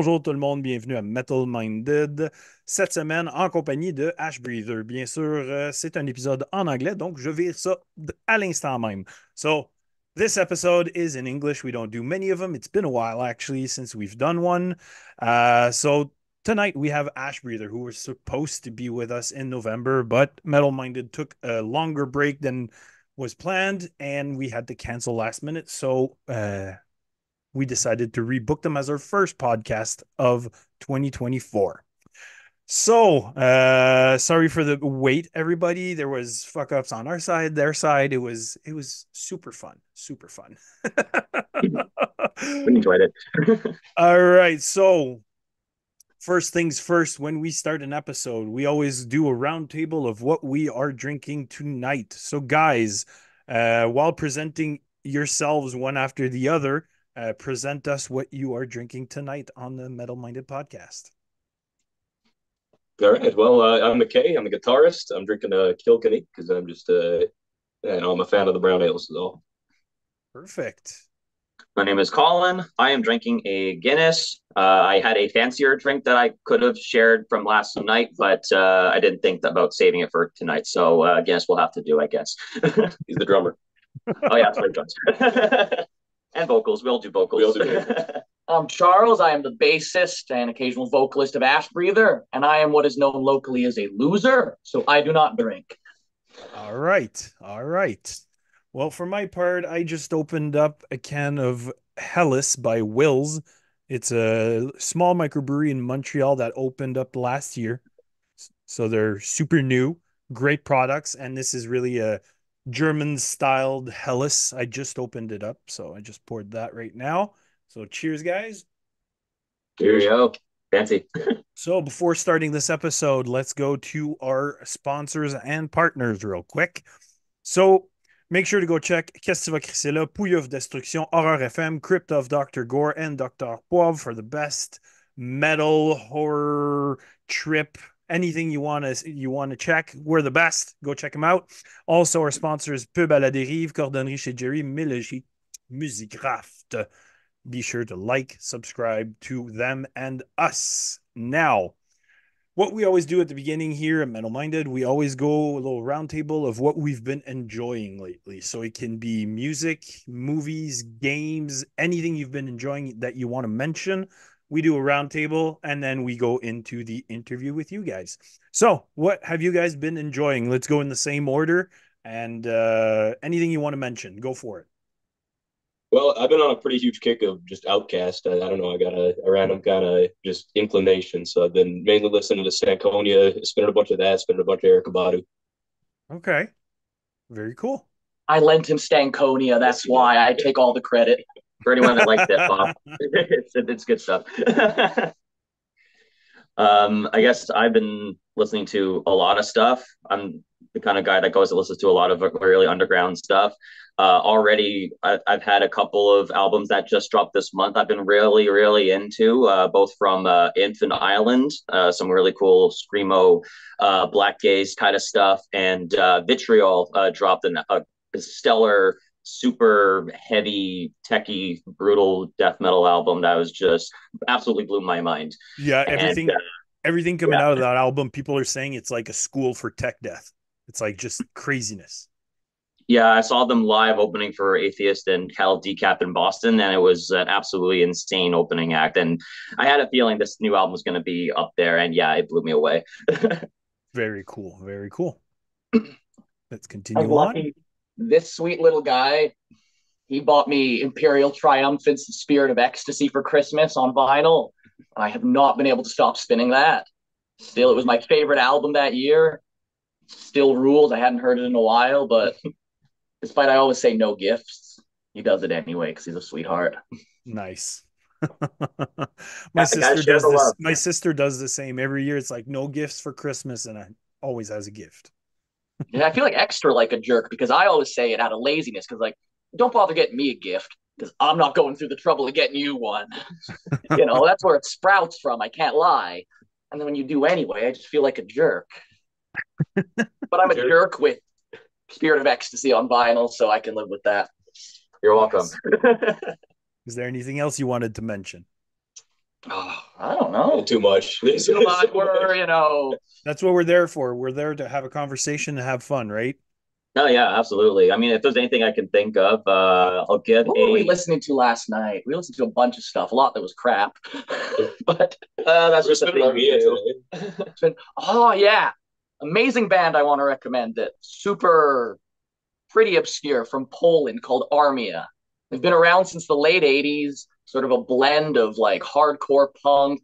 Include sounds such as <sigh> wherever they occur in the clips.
Bonjour tout le monde, bienvenue à Metal Minded. Cette semaine, en compagnie de Ash Breather. Bien sûr, euh, c'est un épisode en anglais, donc je vire ça à l'instant même. So, this episode is in English. We don't do many of them. It's been a while, actually, since we've done one. Uh, so, tonight we have Ash Breather, who was supposed to be with us in November, but Metal Minded took a longer break than was planned, and we had to cancel last minute. So, uh, we decided to rebook them as our first podcast of 2024. So, uh, sorry for the wait, everybody. There was fuck ups on our side, their side. It was it was super fun, super fun. We enjoyed it. <laughs> All right, so first things first. When we start an episode, we always do a roundtable of what we are drinking tonight. So, guys, uh, while presenting yourselves one after the other, uh, present us what you are drinking tonight on the Metal Minded podcast. All right. Well, uh, I'm McKay. I'm a guitarist. I'm drinking a Kilkenny because I'm just, uh, you know, I'm a fan of the brown ales. So. Perfect. My name is Colin. I am drinking a Guinness. Uh, I had a fancier drink that I could have shared from last night, but uh, I didn't think about saving it for tonight. So uh, Guinness will have to do, I guess. <laughs> He's the drummer. oh yeah, that's right, <laughs> and vocals. We'll do vocals. We'll do I'm <laughs> um, Charles. I am the bassist and occasional vocalist of Ash Breather, and I am what is known locally as a loser, so I do not drink. All right. All right. Well, for my part, I just opened up a can of Helles by Wills. It's a small microbrewery in Montreal that opened up last year. So they're super new, great products. And this is really a German styled Helles. I just opened it up, so I just poured that right now. So cheers, guys. Cheerio. Fancy. <laughs> so before starting this episode, let's go to our sponsors and partners real quick. So make sure to go check Qu'est-ce vas Pouille of Destruction, Horror FM, Crypt of Dr. Gore, and Dr. Poivre for the best metal horror trip anything you want to you want to check, we're the best. Go check them out. Also, our sponsors Pub à la dérive, Cordonnerie chez Gerry, Melogy, Musicraft. Be sure to like, subscribe to them and us. Now, what we always do at the beginning here at Metal Minded, we always go a little roundtable of what we've been enjoying lately. So it can be music, movies, games, anything you've been enjoying that you want to mention we do a roundtable, and then we go into the interview with you guys. So, what have you guys been enjoying? Let's go in the same order, and uh, anything you want to mention, go for it. Well, I've been on a pretty huge kick of just OutKast. I, I don't know. I got a, a random kind of just inclination, so I've been mainly listening to Stankonia, spinning a bunch of that, spinning a bunch of Erykah Badu. Okay, very cool. I lent him Stankonia. That's why I take all the credit <laughs> for anyone that likes hip hop. it's, it's good stuff. <laughs> um, I guess I've been listening to a lot of stuff. I'm the kind of guy that goes and listens to a lot of really underground stuff. Uh, already, I, have had a couple of albums that just dropped this month. I've been really, really into uh, both from uh, Infant Island, uh, some really cool screamo, uh, black gaze kind of stuff, and uh, Vitriol dropped an, a stellar super heavy, techy, brutal death metal album that was just absolutely blew my mind. Yeah, everything, and, uh, everything coming yeah. out of that album, people are saying it's like a school for tech death. It's like just craziness. Yeah, I saw them live opening for Atheist and Cal Decap in Boston, and it was an absolutely insane opening act. And I had a feeling this new album was going to be up there, and yeah, it blew me away. <laughs> very cool, very cool. <clears throat> Let's continue on. Lucky this sweet little guy, he bought me Imperial Triumphant's The Spirit of Ecstasy for Christmas on vinyl. I have not been able to stop spinning that. Still, it was my favorite album that year. Still rules. I hadn't heard it in a while, but <laughs> despite I always say no gifts, he does it anyway because he's a sweetheart. Nice. <laughs> my sister does this. My sister does the same every year. It's like no gifts for Christmas, and I always has a gift and I feel like extra like a jerk because I always say it out of laziness because like don't bother getting me a gift because I'm not going through the trouble of getting you one. <laughs> you know, that's where it sprouts from. I can't lie. And then when you do anyway, I just feel like a jerk. but I'm a jerk with Spirit of Ecstasy on vinyl, so I can live with that. You're welcome. <laughs> Is there anything else you wanted to mention? Oh, I don't know. Too much. <laughs> Too much. We're, you know, That's what we're there for. We're there to have a conversation and have fun, right? No, yeah, absolutely. I mean, if there's anything I can think of, uh, I'll give what were we listening to last night? We listened to a bunch of stuff, a lot that was crap. <laughs> but Uh, that's just a Just thing. we been, oh, yeah. Amazing band I want to recommend it. Super, pretty obscure from Poland called Armia. They've been around since the late 80s, sort of a blend of like hardcore punk,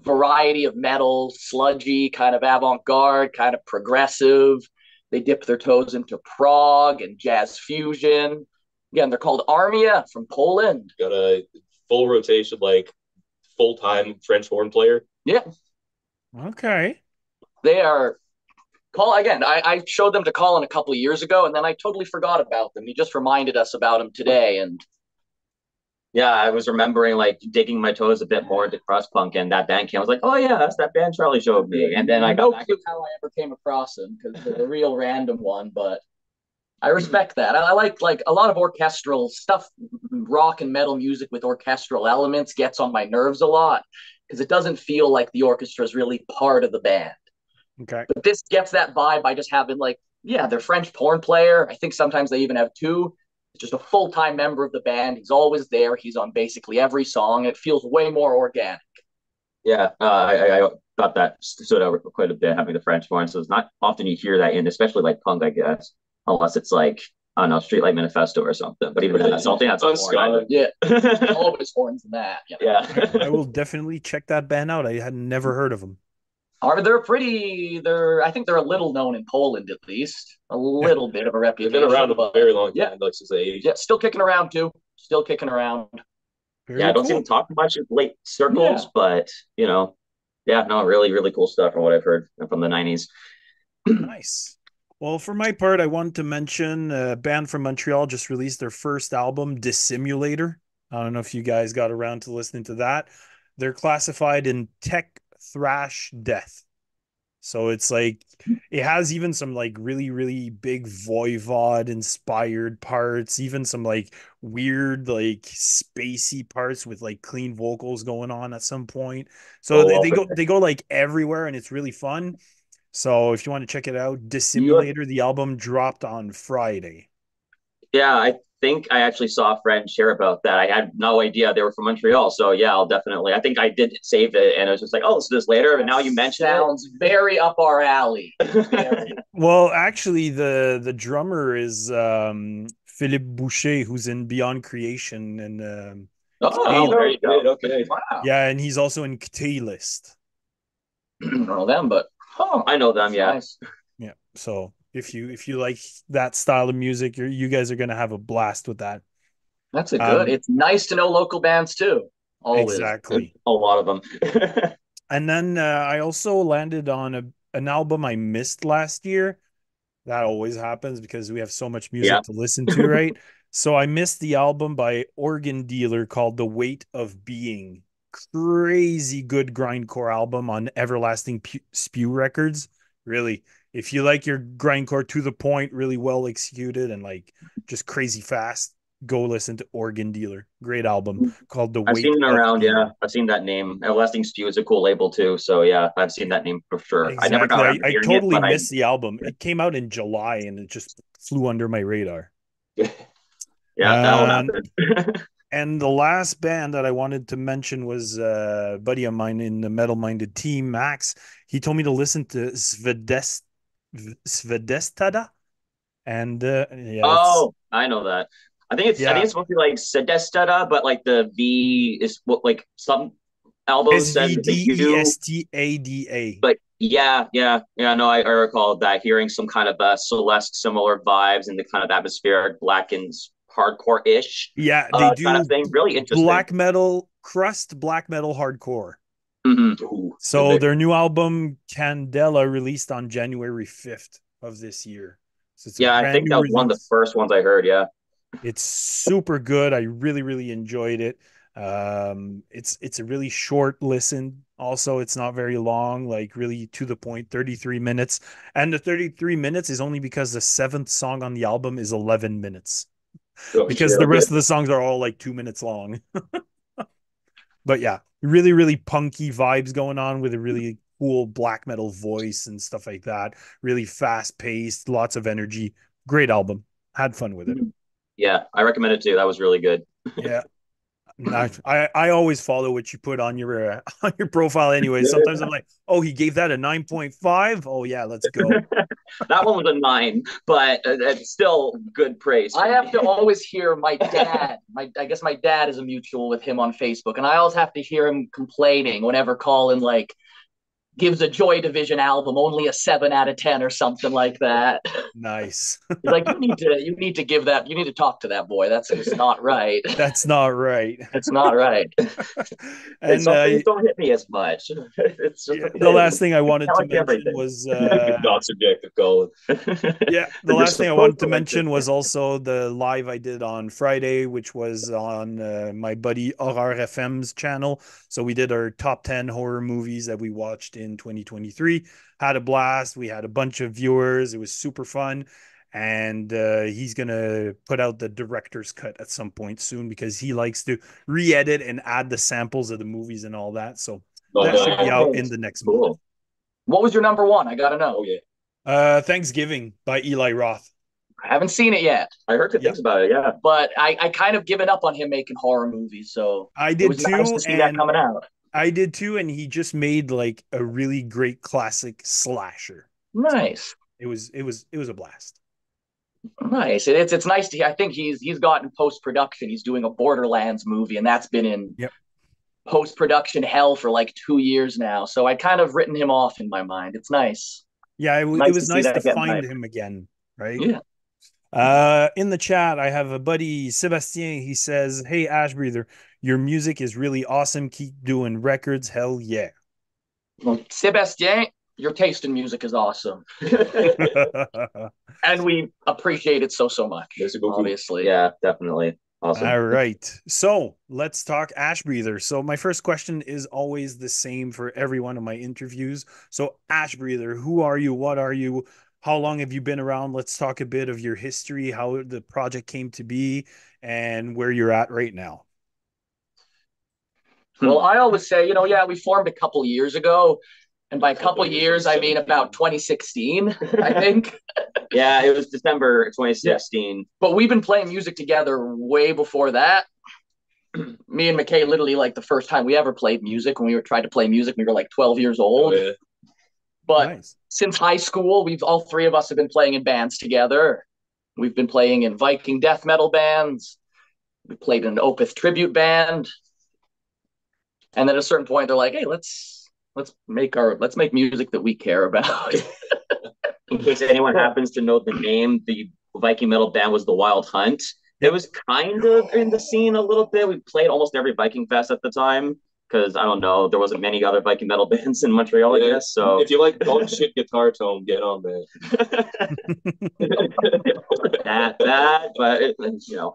variety of metal, sludgy, kind of avant garde, kind of progressive. They dip their toes into prog and jazz fusion. Again, they're called Armia from Poland. Got a full rotation, like full time French horn player. Yeah, Okay. they are. Call again. I, I showed them to Colin a couple of years ago, and then I totally forgot about them. He just reminded us about them today, and Yeah, I was remembering like digging my toes a bit more into crust punk, and that band came. I was like, oh yeah, that's that band Charlie showed me. And then I got no back. clue how I ever came across them because they're a real random one, but I respect that. I, I like like a lot of orchestral stuff, rock and metal music with orchestral elements gets on my nerves a lot because it doesn't feel like the orchestra is really part of the band. Okay. But this gets that vibe by just having like, yeah, their French horn player. I think sometimes they even have two. It's just a full time member of the band. He's always there. He's on basically every song. It feels way more organic. Yeah, uh, I, I thought that stood out quite a bit having the French horn. So it's not often you hear that in, especially like punk, I guess, unless it's like I don't know, Streetlight Manifesto or something. But even that's something that's On horn. Yeah, <laughs> always horns in that. Yeah. yeah. I will definitely check that band out. I had never heard of them. Are they're pretty? They're I think they're a little known in Poland at least. A little bit of a They've reputation. been around a very long time, Yeah. like since the 80s. Yeah, still kicking around too. Still kicking around. Very yeah, I don't see cool. them talk much in late circles, Yeah. but you know, yeah, no, really, really cool stuff from what I've heard from the '90s. <clears throat> Nice. Well, for my part, I wanted to mention a band from Montreal just released their first album, Dissimulator. I don't know if you guys got around to listening to that. They're classified in tech thrash death. So it's like it has even some like really, really big Voivod inspired parts, even some like weird, like spacey parts with like clean vocals going on at some point. So Oh, they, they go they go like everywhere and it's really fun. So if you want to check it out, Dissimulator, the album dropped on Friday. Yeah, I think I actually saw a friend share about that. I had no idea they were from Montreal, so yeah, I'll definitely. I think I did save it, and it was just like, oh, let's do this later. And now you mention sounds very up our alley. <laughs> Well, actually, the the drummer is um, Philippe Boucher, who's in Beyond Creation, and um, oh, there you go. Okay. Wow. yeah, and he's also in List. <clears throat> I don't know them, but huh, I know them. Yeah, nice. Yeah, so if you if you like that style of music, you're, you guys are gonna have a blast with that. That's a good. Um, it's nice to know local bands too. Always. Exactly. a lot of them. <laughs> And then uh, I also landed on a an album I missed last year. That always happens because we have so much music Yeah. to listen to, <laughs> right? so I missed the album by Organ Dealer called The Weight of Being. Crazy good grindcore album on Everlasting Pu- Spew Records. Really, if you like your grindcore to the point, really well executed and like just crazy fast, go listen to Organ Dealer. Great album called The I've Weight seen it around. Yeah, I've seen that name. Everlasting Spew is a cool label too. So yeah, I've seen that name for sure. I never got Exactly. I, I totally it, missed the album. It came out in July and it just flew under my radar. <laughs> Yeah, that Um. <laughs> And the last band that I wanted to mention was uh, a buddy of mine in the metal minded team, Max. He told me to listen to Svedest Svedestada. And uh, yeah, oh, I know that. I think it's. I think it's supposed to be like Sedestada, but like the V is what like some albums it's said S the V D E U. S T A D A. But yeah, yeah, yeah. No, I, I recall that hearing some kind of uh, Celeste similar vibes and the kind of atmospheric black and hardcore ish Yeah, they uh, do kind of thing. Really interesting. black metal, crust black metal hardcore. Ooh, So their new album Candela released on January 5th of this year. So Yeah, I think that was one of the first ones I heard. Yeah. It's super good. I really really enjoyed it. Um it's it's a really short listen. Also, it's not very long, like really to the point, 33 minutes. And the 33 minutes is only because the seventh song on the album is 11 minutes. Oh, Because shit, the rest of the songs are all like 2 minutes long. <laughs> but yeah, really, really punky vibes going on with a mm-hmm. really cool black metal voice and stuff like that. Really fast paced, lots of energy. Great album. Had fun with it. Mm-hmm. Yeah, I recommend it too. That was really good. Yeah. <laughs> I, I I always follow what you put on your uh, <laughs> on your profile anyway. Sometimes I'm like, oh, he gave that a nine point five. Oh yeah, let's go. <laughs> that one was a nine, but uh, it's still good praise. I have to always hear my dad. My I guess my dad is a mutual with him on Facebook, and I always have to hear him complaining whenever Colin like gives a Joy Division album only a seven out of ten or something like that. Nice. <laughs> like you need to you need to give that you need to talk to that boy. That's just not right. <laughs> That's not right. <laughs> It's not right. and uh, don't hit me as much. It's just yeah, the last thing I wanted to mention everything. was uh, Not subjective, Colin. yeah the last thing i wanted to mention was also the live i did on friday which was on uh, my buddy horror fm's channel so we did our top 10 horror movies that we watched in 2023 had a blast we had a bunch of viewers it was super fun and uh, he's gonna put out the director's cut at some point soon because he likes to re-edit and add the samples of the movies and all that so Oh, that should be out in the next month. What was your number one? I gotta know. Oh yeah. uh thanksgiving by eli roth I haven't seen it yet, I heard good Yeah. things about it. Yeah. but I, I kind of given up on him making horror movies, so i it did was too nice to see that coming out. I did too, and he just made like a really great classic slasher. Nice. It was it was it was a blast. Nice. It's it's nice to hear. I think he's he's gotten post production. He's doing a Borderlands movie, and that's been in Yep. post production hell for like two years now. So I kind of written him off in my mind. It's nice. Yeah, it, Nice it was see nice to find him again, right? Yeah. Uh, in the chat, I have a buddy Sebastien. He says, "Hey Ash Breather, your music is really awesome. Keep doing records. Hell yeah." Well, Sebastien, your taste in music is awesome, <laughs> and we appreciate it so so much. Obviously, Yeah, definitely. Awesome. All right. So let's talk Ash Breather. So my first question is always the same for every one of my interviews. So Ash Breather, who are you? What are you? How long have you been around? Let's talk a bit of your history, how the project came to be, and where you're at right now. Hmm. Well, I always say, you know, yeah, we formed a couple years ago. And by a couple years, I mean about 2016, I <laughs> think. yeah, it was December 2016. But we've been playing music together way before that. <clears throat> Me and McKay, literally, like the first time we ever played music when we were trying to play music, we were like 12 years Oh, old. yeah. But nice. since high school, we've all three of us have been playing in bands together. We've been playing in Viking death metal bands. We played in an Opeth tribute band. And then at a certain point, they're like, "Hey, let's let's make our let's make music that we care about." <laughs> In case anyone happens to know the name, the Viking metal band was the Wild Hunt. It was kind of in the scene a little bit. We played almost every Viking fest at the time because I don't know, there wasn't many other Viking metal <laughs> bands in Montreal, I guess. So If you like dog shit guitar tone, get on man. that <laughs> that, but it, you know,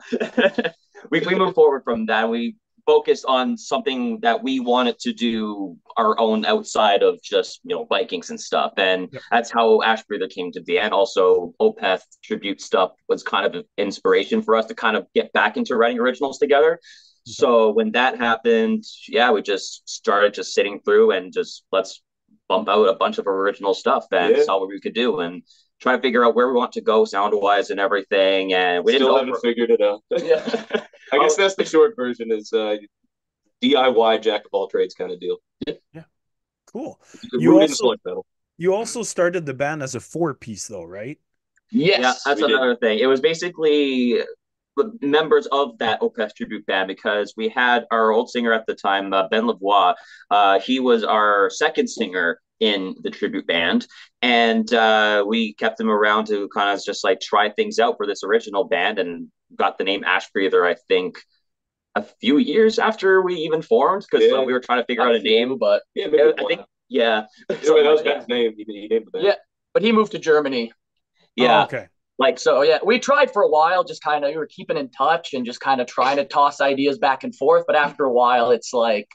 we we moved forward from that. We focused on something that we wanted to do our own outside of just you know Vikings and stuff, and Yep. that's how Ash Breather came to be. And also Opeth tribute stuff was kind of an inspiration for us to kind of get back into writing originals together. Mm-hmm. So when that happened, yeah, we just started just sitting through and just let's bump out a bunch of original stuff and Yeah. saw what we could do and try to figure out where we want to go sound wise and everything. And we Still didn't haven't know. figured it out. <laughs> Yeah. <laughs> I guess that's the short version is uh, DIY jack of all trades kind of deal. Yeah. Cool. You also- You also started the band as a four piece, though, right? yes, Yeah, that's we did. another thing. It was basically the members of that Opeth tribute band because we had our old singer at the time, uh, Ben Lavoie. Uh, he was our second singer in the tribute band, and uh, we kept him around to kind of just like try things out for this original band, and got the name Ash Breather. I think a few years after we even formed because Yeah. we were trying to figure out a name. but Yeah, maybe I think yeah, <laughs> yeah, that was Something like Ben's name. He, he named the band. Yeah. but he moved to Germany. yeah. Oh, okay. Like so, yeah, we tried for a while, just kind of we were keeping in touch and just kind of trying to toss ideas back and forth. But after a while, it's like,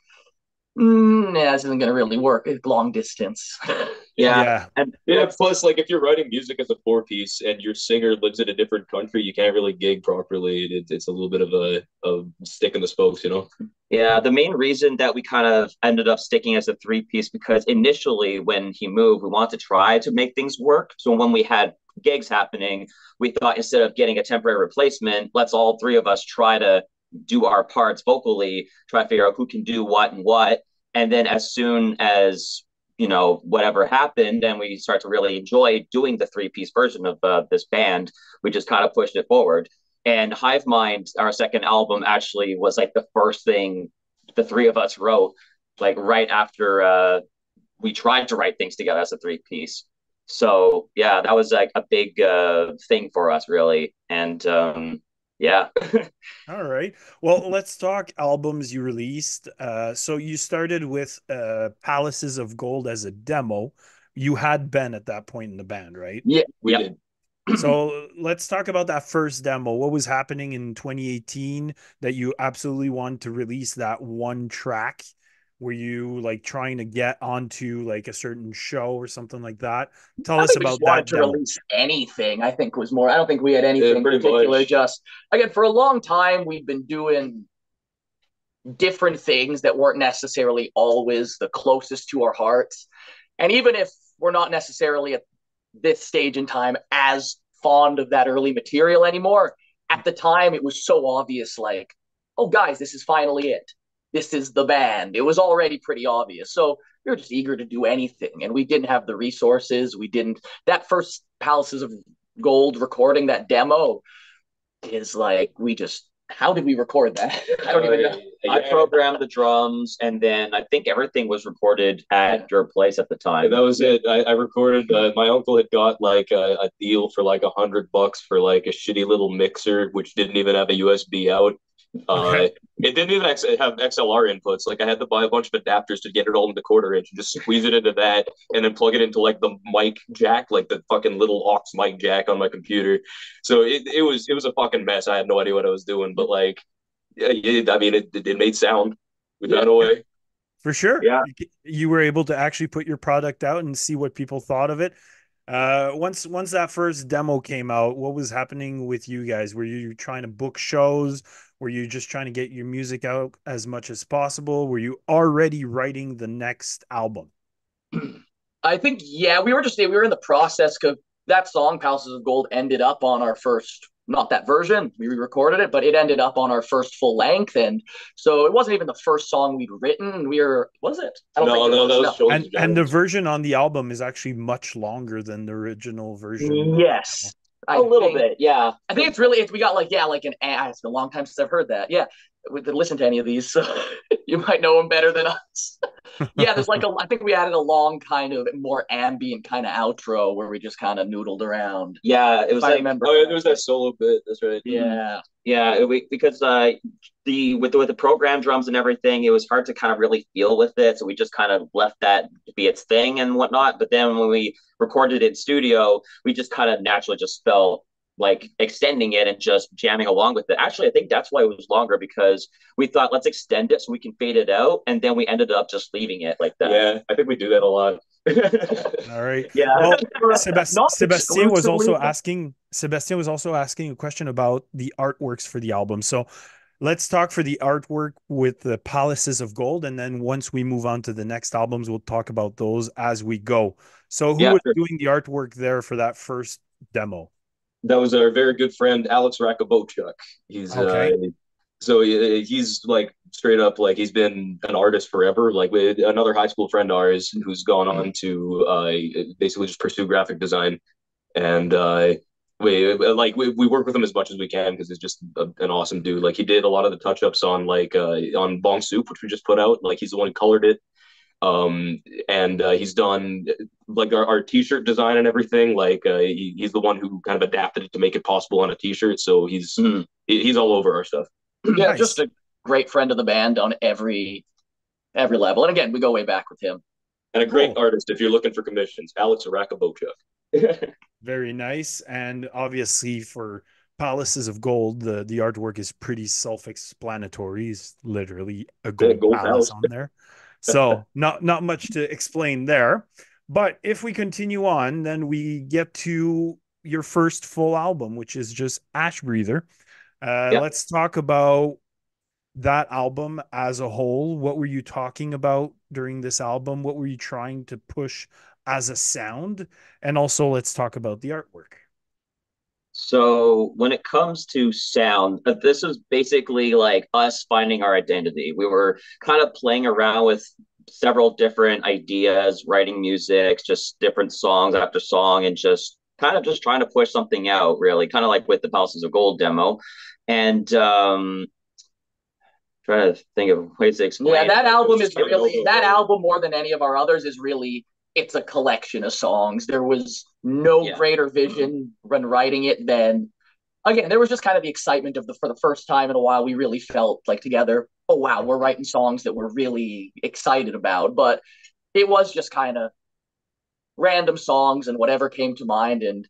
mm, yeah, this isn't going to really work. It's long distance. <laughs> Yeah. yeah. And Yeah, plus like if you're writing music as a four piece and your singer lives in a different country, you can't really gig properly. It, it's a little bit of a, a stick in the spokes, you know. Yeah, the main reason that we kind of ended up sticking as a three piece because initially when he moved, we wanted to try to make things work. So when we had gigs happening, we thought instead of getting a temporary replacement, let's all three of us try to do our parts vocally, try to figure out who can do what and what. And then as soon as you know whatever happened and we start to really enjoy doing the three piece version of uh, this band we just kind of pushed it forward. And hive mind our second album actually was like the first thing the three of us wrote like right after uh, we tried to write things together as a three piece. So yeah that was like a big uh, thing for us really. And um, yeah <laughs> All right. Well, let's talk albums you released. Uh, so you started with uh, Palaces of Gold as a demo. You had Ben at that point in the band, right? Yeah, we Yep. did. <clears throat> So <clears throat> let's talk about that first demo. What was happening in 2018 that you absolutely wanted to release that one track? Were you like trying to get onto like a certain show or something like that? Tell I us think we about just that to demo. release anything. I think was more. I don't think we had anything in particular. much. Just again, for a long time, we've been doing different things that weren't necessarily always the closest to our hearts. And even if we're not necessarily at this stage in time as fond of that early material anymore, at the time it was so obvious. Like, oh, guys, this is finally it. This is the band. It was already pretty obvious. So we were just eager to do anything, and we didn't have the resources. We didn't. That first Palaces of Gold recording, that demo, is like we just. How did we record that? <laughs> I don't even know. Uh, i programmed the drums and then i think everything was recorded at your place at the time That was it. I, I recorded. Uh, my uncle had got like a, a deal for like a hundred bucks for like a shitty little mixer, which didn't even have a USB out. Uh, It didn't even ex- have XLR inputs. Like I had to buy a bunch of adapters to get it all into quarter inch and just squeeze it into that, and then plug it into like the mic jack, like the fucking little aux mic jack on my computer. So it, it was it was a fucking mess. I had no idea what I was doing, but like, yeah, it, I mean, it, it made sound. We found a way. For sure. Yeah. You, you were able to actually put your product out and see what people thought of it. Uh, once once that first demo came out, what was happening with you guys? Were you trying to book shows? Were you just trying to get your music out as much as possible? Were you already writing the next album? <clears throat> I think yeah, we were just we were in the process because that song "Palaces of Gold" ended up on our first, not that version, we re-recorded it, but it ended up on our first full length, and so it wasn't even the first song we'd written. We were, was it? I No, think it no, that was No. And and the version on the album is actually much longer than the original version. Yes, I a little think- bit yeah. I think it's really it's, we got like yeah like an ah, it's been a long time since I've heard that. Yeah we didn't listen to any of these so <laughs> you might know them better than us. <laughs> Yeah there's like a I think we added a long kind of more ambient kind of outro where we just kind of noodled around. Yeah it was if I like remember Oh yeah, there was that solo bit. That's right. yeah. Yeah, it- we, because uh, the with the, with the program drums and everything, it was hard to kind of really feel with it. So we just kind of left that to be its thing and whatnot. But then when we recorded it in studio, we just kind of naturally just felt like extending it and just jamming along with it. Actually, I think that's why it was longer because we thought let's extend it so we can fade it out, and then we ended up just leaving it like that. Yeah, I think we do that a lot. <laughs> All right. Yeah. Well, <laughs> Not Sebastien, Sebastien was also asking Sebastien was also asking a question about the artworks for the album. So let's talk for the artwork with the Palaces of Gold, and then once we move on to the next albums, we'll talk about those as we go. So who Yeah, was sure. doing the artwork there for that first demo? that was our very good friend Alex Rakabochuk. He's Okay. uh, so he's like straight up like he's been an artist forever. Like with another high school friend of ours who's gone on to uh, basically just pursue graphic design, and uh, we like we, we work with him as much as we can because he's just a, an awesome dude. Like he did a lot of the touch ups on like uh, on Bong Soup, which we just put out. Like he's the one who colored it um and uh, he's done like our, our t-shirt design and everything like uh, he, he's the one who kind of adapted it to make it possible on a t-shirt so he's Mhm. he- he's all over our stuff yeah Nice. just a great friend of the band on every every level and again we go way back with him and a great Cool. artist if you're looking for commissions alex Rakabochuk. <laughs> Very nice, and obviously for Palaces of Gold, the the artwork is pretty self-explanatory. It's literally a gold, gold palace house. on there, so <laughs> not not much to explain there. But if we continue on, then we get to your first full album, which is just Ash Breather. Uh, Yeah. Let's talk about that album as a whole. What were you talking about during this album? What were you trying to push as a sound? And also, let's talk about the artwork. So when it comes to sound, uh, this is basically like us finding our identity. We were kind of playing around with several different ideas, writing music, just different songs after song, and just kind of just trying to push something out, really, kind of like with the Palaces of Gold demo. And um trying to think of ways to explain. Yeah, that album is really that album more than any of our others is really it's a collection of songs. There was no Yeah. greater mm-hmm. vision when writing it than again, there was just kind of the excitement of the for the first time in a while we really felt like together, oh wow, we're mm-hmm. writing songs that we're really excited about. But it was just kind of random songs and whatever came to mind and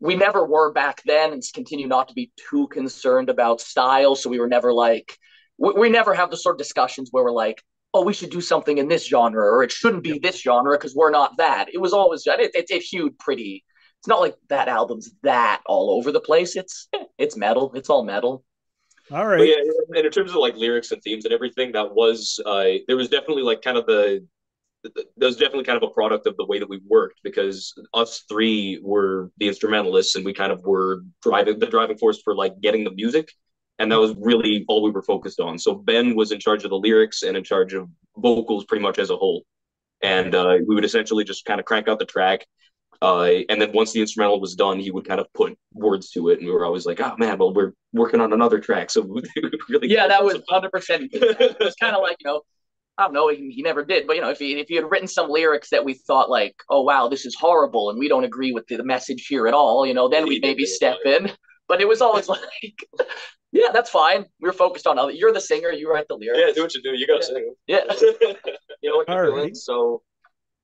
we never were back then and continue not to be too concerned about style so we were never like we, we never have the sort of discussions where we're like oh we should do something in this genre or it shouldn't be this genre because we're not that. It was always it, it, it hewed pretty it's not like that album's that all over the place. It's it's metal. It's all metal. All right. But yeah, and in terms of like lyrics and themes and everything, that was uh, there was definitely like kind of the that was definitely kind of a product of the way that we worked because us three were the instrumentalists and we kind of were driving the driving force for like getting the music and that was really all we were focused on. So ben was in charge of the lyrics and in charge of vocals pretty much as a whole. And uh, we would essentially just kind of crank out the track uh, and then once the instrumental was done he would kind of put words to it. And we were always like oh man well we're working on another track. So <laughs> we really yeah that was 100% <laughs> it's kind of like you know I don't know. He, he never did, but you know, if he if he had written some lyrics that we thought like, oh wow, this is horrible, and we don't agree with the, the message here at all, you know, then we'd maybe step in. But it was always <laughs> like, yeah, that's fine. We are focused on other. You're the singer. You write the lyrics. yeah do what you do you gotta sing Yeah. <laughs> you know what you're doing. right. So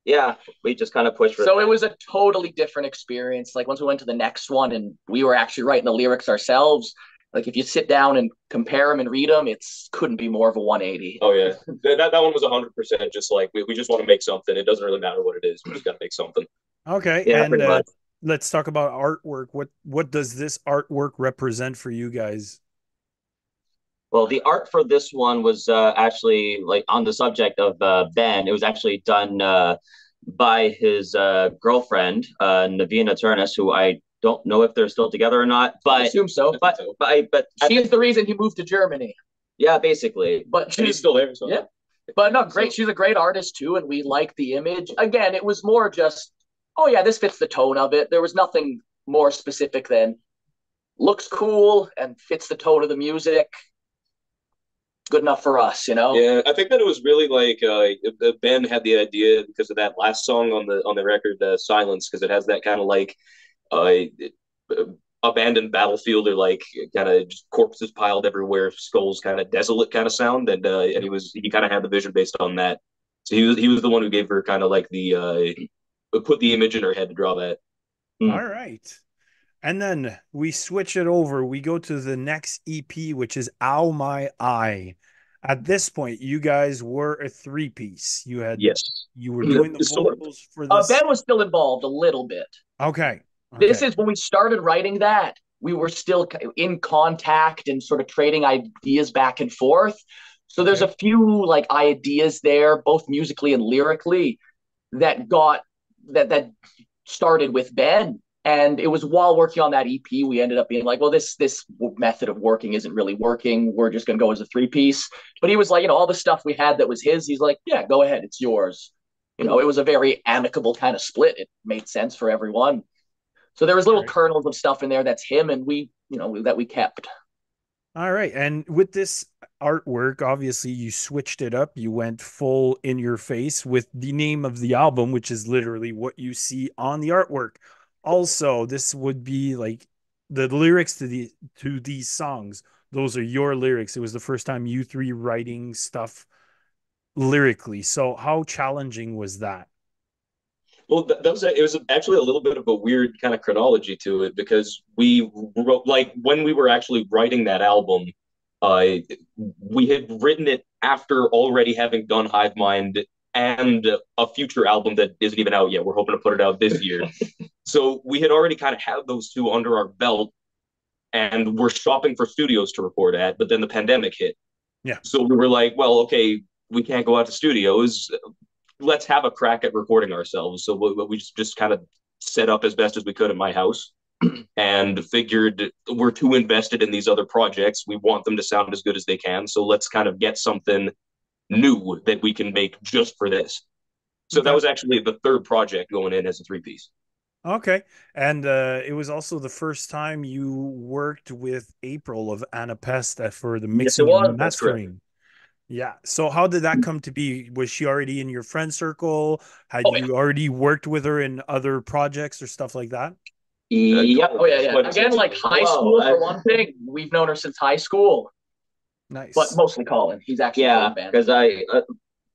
yeah, we just kind of pushed for So that. it was a totally different experience. Like once we went to the next one and we were actually writing the lyrics ourselves. Like if you sit down and compare them and read them, it's couldn't be more of a 180. Oh yeah, that that, that one was hundred percent. Just like we, we just want to make something. It doesn't really matter what it is. We just got to make something. Okay. yeah, and pretty uh, much. let's talk about artwork. What what does this artwork represent for you guys? Well, the art for this one was uh, actually like on the subject of uh, Ben. It was actually done uh, by his uh, girlfriend, uh, Navina Turnus, who I don't know if they're still together or not. but I But assume so. but but but She is the reason he moved to Germany. yeah, basically. But And he's she's still there. So Yeah. But no, great. She's a great artist too, and we like the image. Again, it was more just, oh yeah, this fits the tone of it. There was nothing more specific than looks cool and fits the tone of the music. Good enough for us, you know. Yeah, I think that it was really like uh, Ben had the idea because of that last song on the on the record, uh, "Silence," because it has that kind of like uh, uh, abandoned battlefield or like kind of just corpses piled everywhere, skulls, kind of desolate kind of sound, and uh, and he was he kind of had the vision based on that. So he was he was the one who gave her kind of like the uh, put the image in her head to draw that. Mm. All right. And then we switch it over. We go to the next EP, which is Ow My Eye. At this point, you guys were a three piece. You had Yes. you were doing the sort vocals for Uh, this. ben was still involved a little bit. okay. This is when we started writing that. We were still in contact and sort of trading ideas back and forth. So there's a few like ideas there, both musically and lyrically, that got that that started with Ben. And it was while working on that EP, we ended up being like, well, this this method of working isn't really working. We're just gonna go as a three piece. But he was like, you know, all the stuff we had that was his, he's like, yeah, go ahead, it's yours. You know, it was a very amicable kind of split. It made sense for everyone. So there was little Right. kernels of stuff in there that's him, and we, you know, that we kept. All right. And with this artwork, obviously you switched it up. You went full in your face with the name of the album, which is literally what you see on the artwork. Also, this would be like the lyrics to the to these songs. Those are your lyrics. It was the first time you three writing stuff lyrically. So how challenging was that? Well, that, was it was actually a little bit of a weird kind of chronology to it because we wrote like when we were actually writing that album, uh, we had written it after already having done Hive Mind and a future album that isn't even out yet. We're hoping to put it out this year. <laughs> so we had already kind of had those two under our belt and we're shopping for studios to record at, but then the pandemic hit. Yeah. So we were like, well, okay, we can't go out to studios. Let's have a crack at recording ourselves. So we, we just, just kind of set up as best as we could in my house <clears throat> and figured we're too invested in these other projects. We want them to sound as good as they can. So let's kind of get something new that we can make just for this. So that was actually the third project going in as a three piece. Okay. And uh, it was also the first time you worked with April of Anapest for the mixing was. and mastering. Yeah. So how did that come to be? Was she already in your friend circle? Had Oh, you already worked with her in other projects or stuff like that? Yep. Oh yeah, yeah. Again, like high school I- for one thing. We've known her since high school, Nice. but mostly Colin. He's actually Yeah, band. because I uh,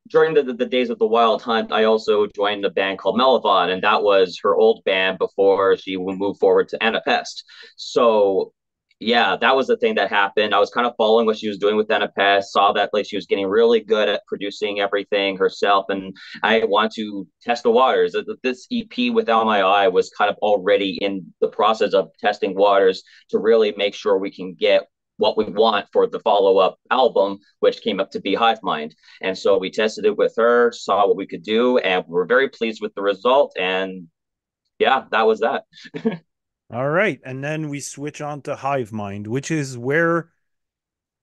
during the, the days of the Wild Hunt, I also joined a band called Melivon, and that was her old band before she moved forward to Anapest. So yeah, that was the thing that happened. I was kind of following what she was doing with Anapest, saw that like she was getting really good at producing everything herself, and I want to test the waters. This EP without my eye was kind of already in the process of testing waters to really make sure we can get what we want for the follow-up album, which came up to be Hive Mind. And so we tested it with her, saw what we could do, and we're very pleased with the result. And yeah, that was that. <laughs> All right, and then we switch on to Hive Mind, which is where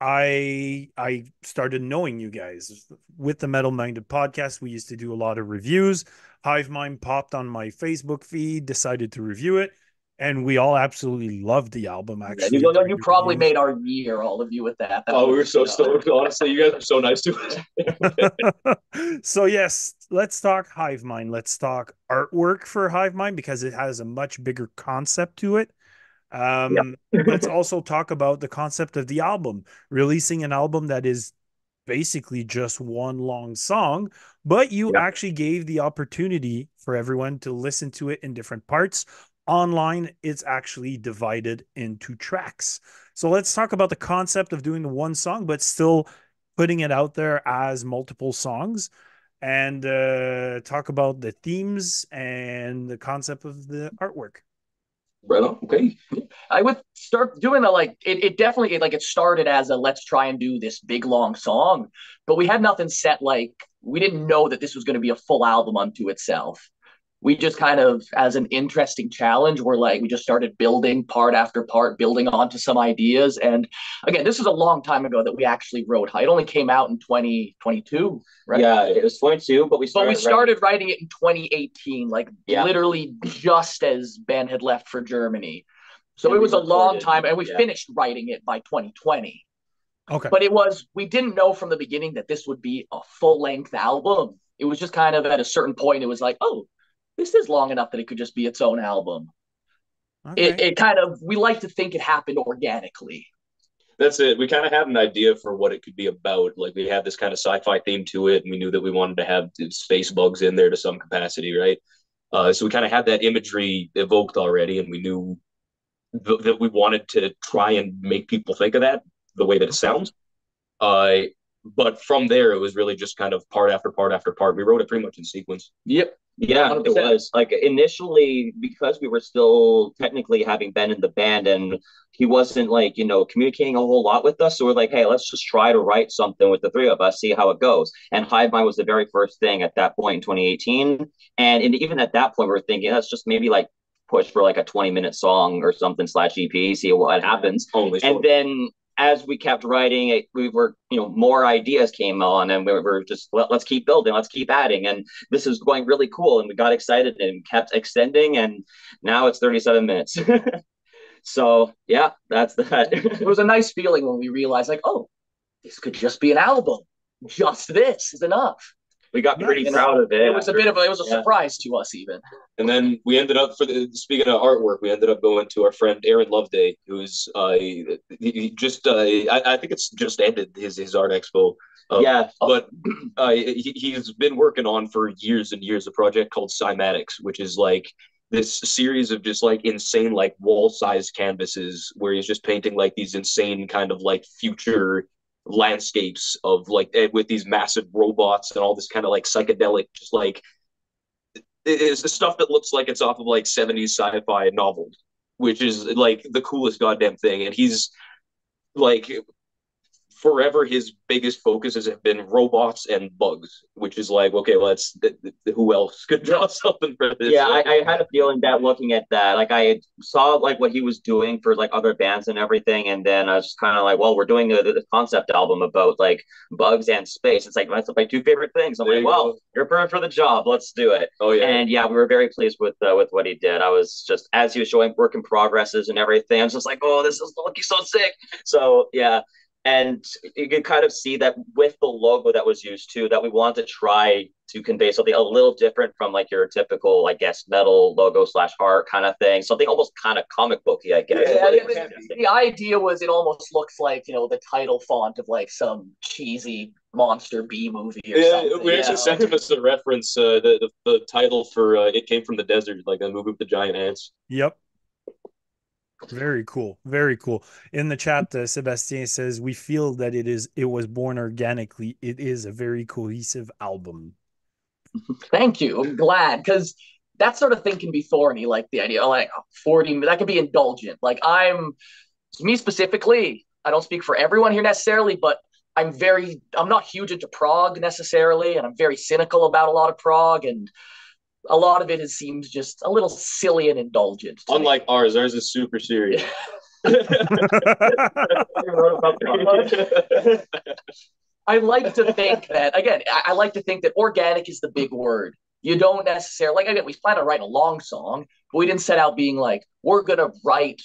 I I started knowing you guys with the Metal Minded podcast. We used to do a lot of reviews. Hive Mind popped on my Facebook feed, decided to review it, and we all absolutely loved the album. Yeah, Actually, you, you, you probably made our year, all of you, with that. That Oh, we were was, so stoked. Honestly, you guys are so nice to us. <laughs> so yes, let's talk Hive Mind. Let's talk artwork for Hive Mind because it has a much bigger concept to it. Um, <laughs> let's also talk about the concept of the album, releasing an album that is basically just one long song, but you Yeah. actually gave the opportunity for everyone to listen to it in different parts. Online, it's actually divided into tracks. So let's talk about the concept of doing the one song, but still putting it out there as multiple songs and uh, talk about the themes and the concept of the artwork. right on. Okay. I would start doing a like it, it definitely like it started as a let's try and do this big long song, but we had nothing set like we didn't know that this was going to be a full album unto itself. We just kind of as an interesting challenge, we're like we just started building part after part, building onto some ideas. And again, this is a long time ago that we actually wrote. It only came out in 2022, right? Yeah, it was 22, but we But started. we started writing it in 2018, like Yeah. literally just as Ben had left for Germany. So And it was a long time, and we yeah. finished writing it by 2020. Okay. But it was, we didn't know from the beginning that this would be a full length album. It was just kind of at a certain point, it was like, oh, this is long enough that it could just be its own album. It, it kind of, we like to think it happened organically. That's it. We kind of had an idea for what it could be about. Like we had this kind of sci-fi theme to it, and we knew that we wanted to have space bugs in there to some capacity, right? Uh, so we kind of had that imagery evoked already, and we knew th- that we wanted to try and make people think of that the way that it sounds. Uh, but from there, it was really just kind of part after part after part. We wrote it pretty much in sequence. Yep. Yeah, it 100%. was like initially because we were still technically having been in the band and he wasn't like, you know, communicating a whole lot with us. So we're like, hey, let's just try to write something with the three of us, see how it goes. And Hive Mind was the very first thing at that point in 2018. And, and even at that point, we were thinking, let's just maybe like push for like a 20 minute song or something slash EP, see what happens. And then as we kept writing it, we were, you know, more ideas came on and we were just, let, let's keep building, let's keep adding. And this is going really cool. And we got excited and kept extending. And now it's 37 minutes. <laughs> so yeah, that's that. It was a nice feeling when we realized, like, oh, this could just be an album. Just this is enough. We got pretty Nice. proud of it. It was a bit of a, it was a Yeah. surprise to us even. And then we ended up for the speaking of artwork, we ended up going to our friend Aaron Loveday, who's uh he, he just uh I, I think it's just ended his his art expo. Uh, yeah. but <clears throat> uh, he, he's been working on for years and years a project called Cymatics, which is like this series of just like insane like wall size canvases where he's just painting like these insane kind of like future landscapes of like eh, with these massive robots and all this kind of like psychedelic, just like it's the stuff that looks like it's off of like 70s sci-fi novels, which is like the coolest goddamn thing. And he's like forever his biggest focuses have been robots and bugs, which is like, okay, let's th- th- who else could draw <laughs> something for this? Yeah, I, I, had a feeling that looking at that, like I saw like what he was doing for like other bands and everything, and then I was kind of like, well, we're doing a, a, concept album about like bugs and space. It's like that's my two favorite things. I'm there like, you well, go. you're perfect for the job. Let's do it. Oh yeah, and yeah, we were very pleased with uh, with what he did. I was just as he was showing work in progresses and everything, I was just like, oh, this is looking so sick. So yeah, and you can kind of see that with the logo that was used too that we want to try to convey something a little different from like your typical i guess metal logo slash art kind of thing. Something almost kind of comic booky i guess. Yeah, the, the, idea was it almost looks like you know the title font of like some cheesy monster b movie or yeah, something, we actually sent him as a reference uh, the, the, the title for uh, it came from the desert like a movie with the giant ants. Yep very cool. Very cool. In the chat, uh, says we feel that it is it was born organically. It is a very cohesive album. <laughs> Thank you. I'm glad because that sort of thing can be thorny. Like the idea, like forty, that could be indulgent. Like I'm me specifically. I don't speak for everyone here necessarily, but I'm very I'm not huge into prog necessarily, and I'm very cynical about a lot of prog and a lot of it seems just a little silly and indulgent. Unlike me. ours, ours is super serious. <laughs> <laughs> I like to think that again. I, like to think that organic is the big word. You don't necessarily like again. We plan to write a long song, but we didn't set out being like we're gonna write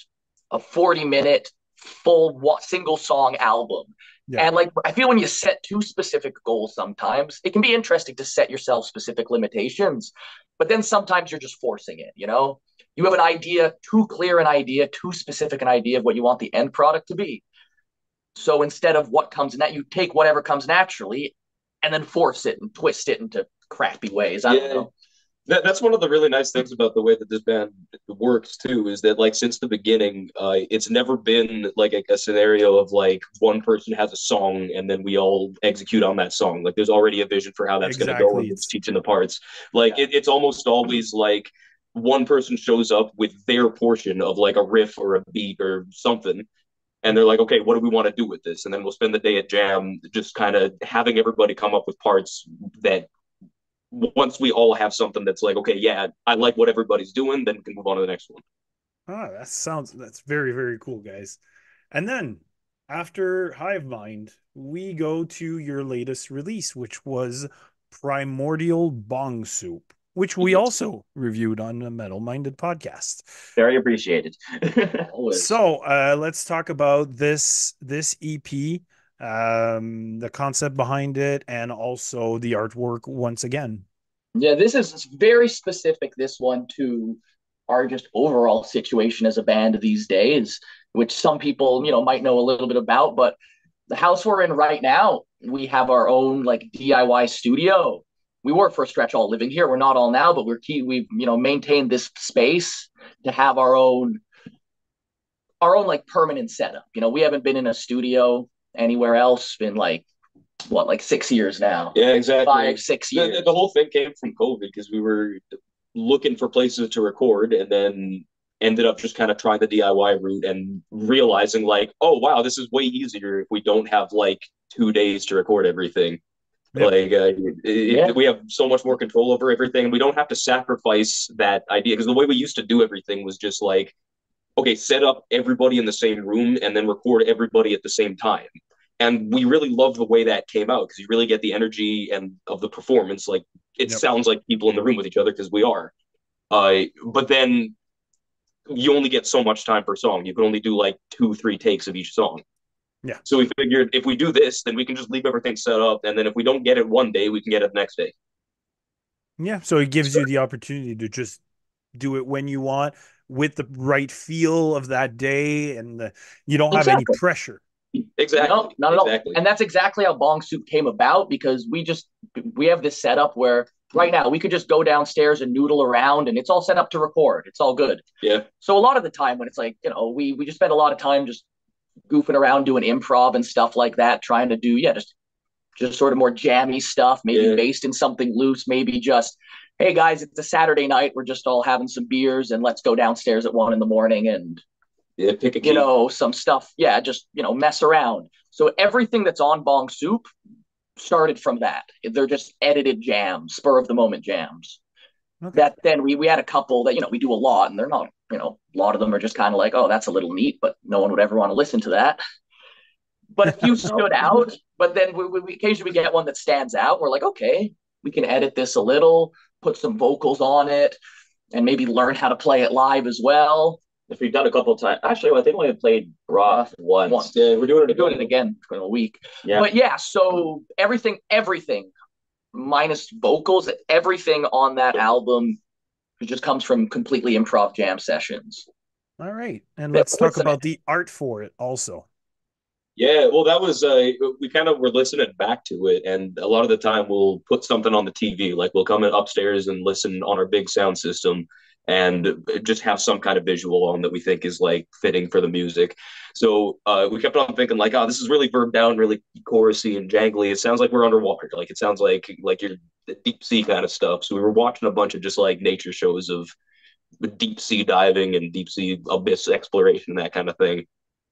a forty-minute full single song album. Yeah. And like I feel when you set too specific goals sometimes, it can be interesting to set yourself specific limitations, but then sometimes you're just forcing it, you know? You have an idea, too clear an idea, too specific an idea of what you want the end product to be. So instead of what comes in that, you take whatever comes naturally and then force it and twist it into crappy ways. I yeah. don't know that, that's one of the really nice things about the way that this band works too is that like since the beginning uh, it's never been like a, a, scenario of like one person has a song and then we all execute on that song like there's already a vision for how that's exactly. going to go and it's teaching the parts like yeah. it, it's almost always like one person shows up with their portion of like a riff or a beat or something and they're like okay what do we want to do with this and then we'll spend the day at jam just kind of having everybody come up with parts that once we all have something that's like, okay, yeah, I like what everybody's doing, then we can move on to the next one. Oh, that sounds that's very, very cool, guys. And then after Hive Mind, we go to your latest release, which was Primordial Bong Soup, which we also reviewed on the Metal Minded podcast. Very appreciated. <laughs> so uh, let's talk about this this EP um, the concept behind it, and also the artwork once again. Yeah, this is very specific, this one, to our just overall situation as a band these days, which some people, you know, might know a little bit about. But the house we're in right now, we have our own like DIY studio. We work for a stretch all living here. We're not all now, but we're key. We've you know maintained this space to have our own our own like permanent setup. You know, we haven't been in a studio anywhere else in like what like six years now yeah exactly five six years the, the whole thing came from covid because we were looking for places to record and then ended up just kind of trying the diy route and realizing like oh wow this is way easier if we don't have like two days to record everything Yep. Like uh, it, yeah. we have so much more control over everything. We don't have to sacrifice that idea because the way we used to do everything was just like okay, set up everybody in the same room and then record everybody at the same time. And we really love the way that came out because you really get the energy and of the performance. Like it yep. sounds like people in the room with each other because we are. Uh, but then you only get so much time per song. You can only do like two, three takes of each song. Yeah. So we figured if we do this, then we can just leave everything set up, and then if we don't get it one day, we can get it the next day. Yeah. So it gives you the opportunity to just do it when you want with the right feel of that day and the, you don't have any pressure. Exactly. No, not at exactly. all and that's exactly how bong soup came about because we just we have this setup where right now we could just go downstairs and noodle around and it's all set up to record. It's all good. Yeah. So a lot of the time when it's like you know we we just spend a lot of time just goofing around doing improv and stuff like that, trying to do yeah, just just sort of more jammy stuff, maybe Yeah. based in something loose, maybe just hey guys, it's a Saturday night, we're just all having some beers and let's go downstairs at one in the morning and Yeah, pick a key. you know some stuff. Yeah, just you know mess around. So everything that's on Bong Soup started from that. They're just edited jams, spur of the moment jams Okay. that then we we had a couple that you know we do a lot and they're not you know a lot of them are just kind of like oh that's a little neat but no one would ever want to listen to that but a few <laughs> stood out but then we, we, we occasionally we get one that stands out we're like okay we can edit this a little put some vocals on it and maybe learn how to play it live as well If we've done a couple of times, actually, I think we played rock once. Once. Yeah, we're doing it we're doing again. it again for a week Yeah. but yeah so everything everything minus vocals everything on that album just comes from completely improv jam sessions All right. And let's talk about the art for it also. Yeah, well, that was uh, we kind of were listening back to it, and a lot of the time we'll put something on the TV, like we'll come in upstairs and listen on our big sound system, and just have some kind of visual on that we think is like fitting for the music. So uh, we kept on thinking like, oh, this is really verb down, really chorusy and jangly. It sounds like we're underwater, like it sounds like like you're deep sea kind of stuff. So we were watching a bunch of just like nature shows of deep sea diving and deep sea abyss exploration, that kind of thing,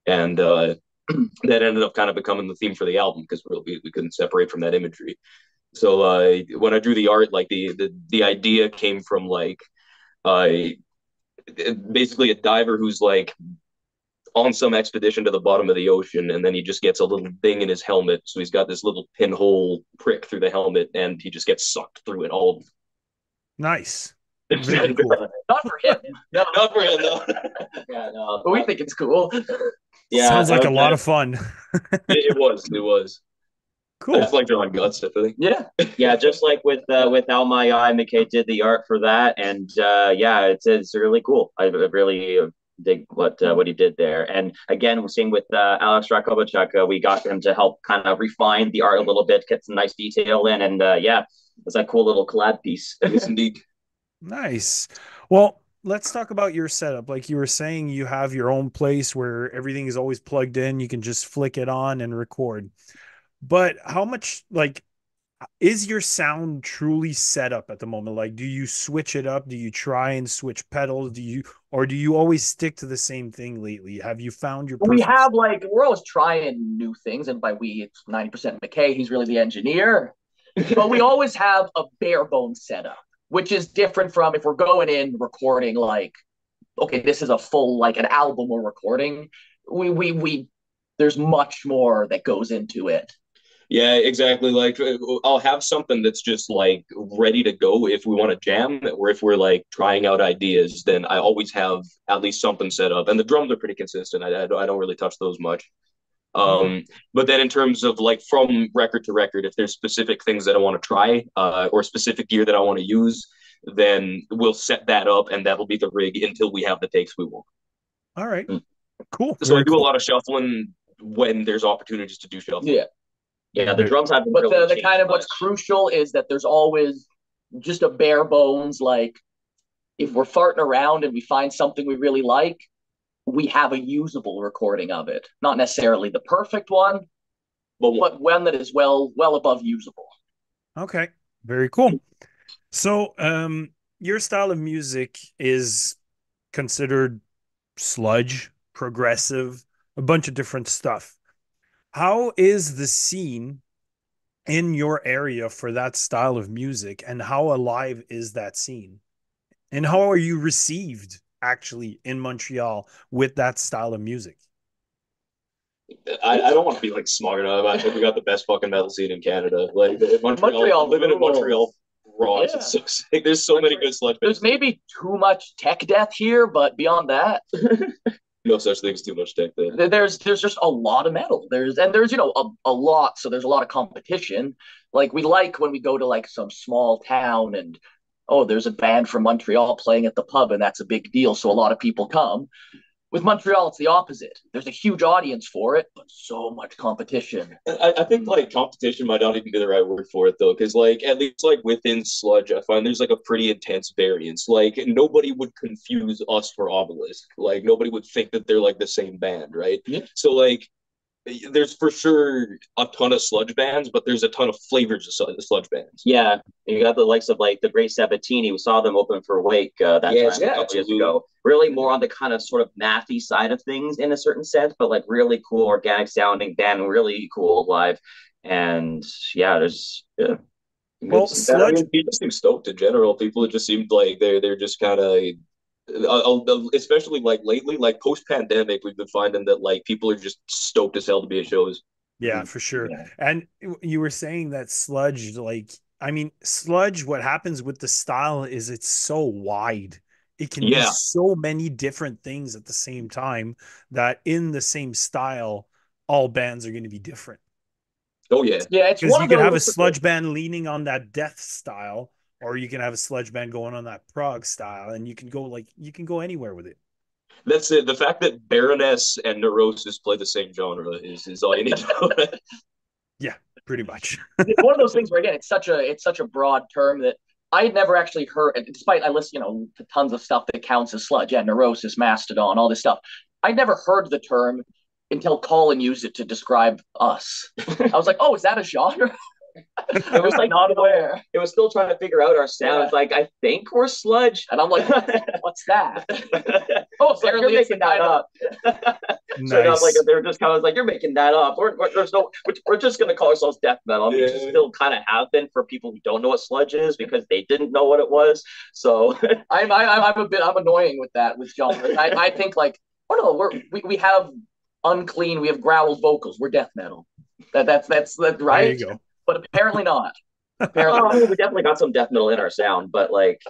and. uh <clears throat> that ended up kind of becoming the theme for the album because we, we couldn't separate from that imagery. So uh, when I drew the art, like the the, the idea came from like uh, basically a diver who's like on some expedition to the bottom of the ocean, and then he just gets a little thing in his helmet. So he's got this little pinhole prick through the helmet, and he just gets sucked through it all. Nice. Very cool. not for him no <laughs> Not for him, though. Yeah, no, but we think it's cool yeah, Sounds like a lot of fun. it, it was. It was. Cool. It's like they're on guts, I think. yeah yeah, just like with uh, with Al Mayai, McKay did the art for that, and uh, yeah, it's it's really cool. I really dig what uh, what he did there. And again, we're seeing with uh, Alex Rakovichuk, uh, we got him to help kind of refine the art a little bit, get some nice detail in, and uh, yeah, it's a cool little collab piece. Yes, indeed. Nice. Well, let's talk about your setup. Like you were saying, you have your own place where everything is always plugged in. You can just flick it on and record. But how much, like, is your sound truly set up at the moment? Like, do you switch it up? Do you try and switch pedals? Do you, or do you always stick to the same thing lately? Have you found your we have like we're always trying new things and by we it's 90% mckay he's really the engineer but we always have a bare bones setup which is different from if we're going in recording like okay this is a full like an album we're recording we we we there's much more that goes into it Yeah, exactly. Like I'll have something that's just like ready to go if we want to jam, or if we're like trying out ideas. Then I always have at least something set up, and the drums are pretty consistent. I I don't really touch those much. Um, but then in terms of like from record to record, if there's specific things that I want to try, uh, or specific gear that I want to use, then we'll set that up, and that'll be the rig until we have the takes we want. All right. Mm. Cool. So I do cool. a lot of shuffling when there's opportunities to do shuffling. yeah yeah, the drums haven't but really the, the changed kind of what's crucial is that there's always just a bare bones like if we're farting around and we find something we really like we have a usable recording of it not necessarily the perfect one But but one that is well well above usable Okay. Very cool. So, um, your style of music is considered sludge, progressive, a bunch of different stuff. How is the scene in your area for that style of music, and how alive is that scene? And how are you received actually in Montreal with that style of music? I, I don't want to be like smart enough. I think we got the best fucking metal scene in Canada. Like Montreal, Montreal living in. Montreal rocks. Yeah. It's so sick. There's so many good sludge there's maybe too much tech death here but beyond that <laughs> No such thing as too much tech there. there- there's there's just a lot of metal there's and there's you know a, a lot so there's a lot of competition like we like when we go to like some small town and oh there's a band from montreal playing at the pub and that's a big deal so a lot of people come With Montreal, it's the opposite. There's a huge audience for it, but so much competition. I, I think like competition might not even be the right word for it though, because like at least like within sludge, I find there's like a pretty intense variance. Like nobody would confuse us for obelisk. Like nobody would think that they're like the same band, right? Yeah. So like there's for sure a ton of sludge bands, but there's a ton of flavors of sludge- sludge bands. Yeah, you got the likes of like the Great Sabatini. We saw them open for Wake uh, that Yes, time yeah, a couple years ago. Really more on the kind of sort of mathy side of things in a certain sense, but like really cool organic sounding band, really cool live. And yeah, there's yeah. Well, It's- Sludge- I mean, people seem stoked in general. People just seemed like they're they're just kind of, Uh, uh, especially like lately, like post pandemic, we've been finding that like people are just stoked as hell to be at shows. Yeah, for sure. Yeah. And you were saying that sludge, like, I mean, sludge, what happens with the style is it's so wide. It can be so many different things at the same time that in the same style, all bands are going to be different. Oh yeah, Yeah, it's Because you of can have a sludge band leaning on that death style, or you can have a sludge band going on that prog style, and you can go like you can go anywhere with it. that's it. The fact that Baroness and Neurosis play the same genre is is all you need to know. <laughs> Yeah, pretty much. <laughs> it's one of those things where again, it's such a it's such a broad term that I had never actually heard. Despite I listen, you know, to tons of stuff that counts as sludge, yeah, neurosis, mastodon, all this stuff. I'd never heard the term until Colin used it to describe us. <laughs> I was like, oh, is that a genre? <laughs> I was like not aware, it was still trying to figure out our sound. It's like I think we're sludge. and I'm like, <laughs> what's that? Oh, It's like, apparently you're making that kind of up. <laughs> So not nice. like they're just kind of like you're making that up. We're, we're there's no we're, we're just gonna call ourselves death metal. We Yeah. just still kind of have been for people who don't know what sludge is because they didn't know what it was. So I'm I, I'm a bit I'm annoying with that with genres. I, I think like oh no, we're we, we have unclean, we have growled vocals. We're death metal. That that's that's that's There right. you go. But apparently not. Apparently, Oh, we definitely got some death metal in our sound, but like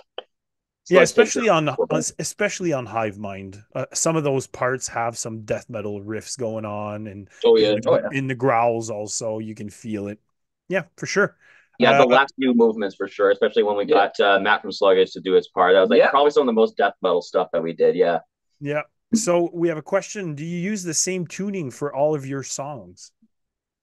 Yeah, especially on especially on Hive Mind. Uh, some of those parts have some death metal riffs going on, and oh yeah, in, the, Oh, yeah. in the growls also you can feel it. Yeah, for sure. Yeah, Uh, the last few movements for sure, especially when we Yeah. got uh, Matt from Sluggish to do his part. That was like Yeah. probably some of the most death metal stuff that we did. Yeah. Yeah. So we have a question. Do you use the same tuning for all of your songs?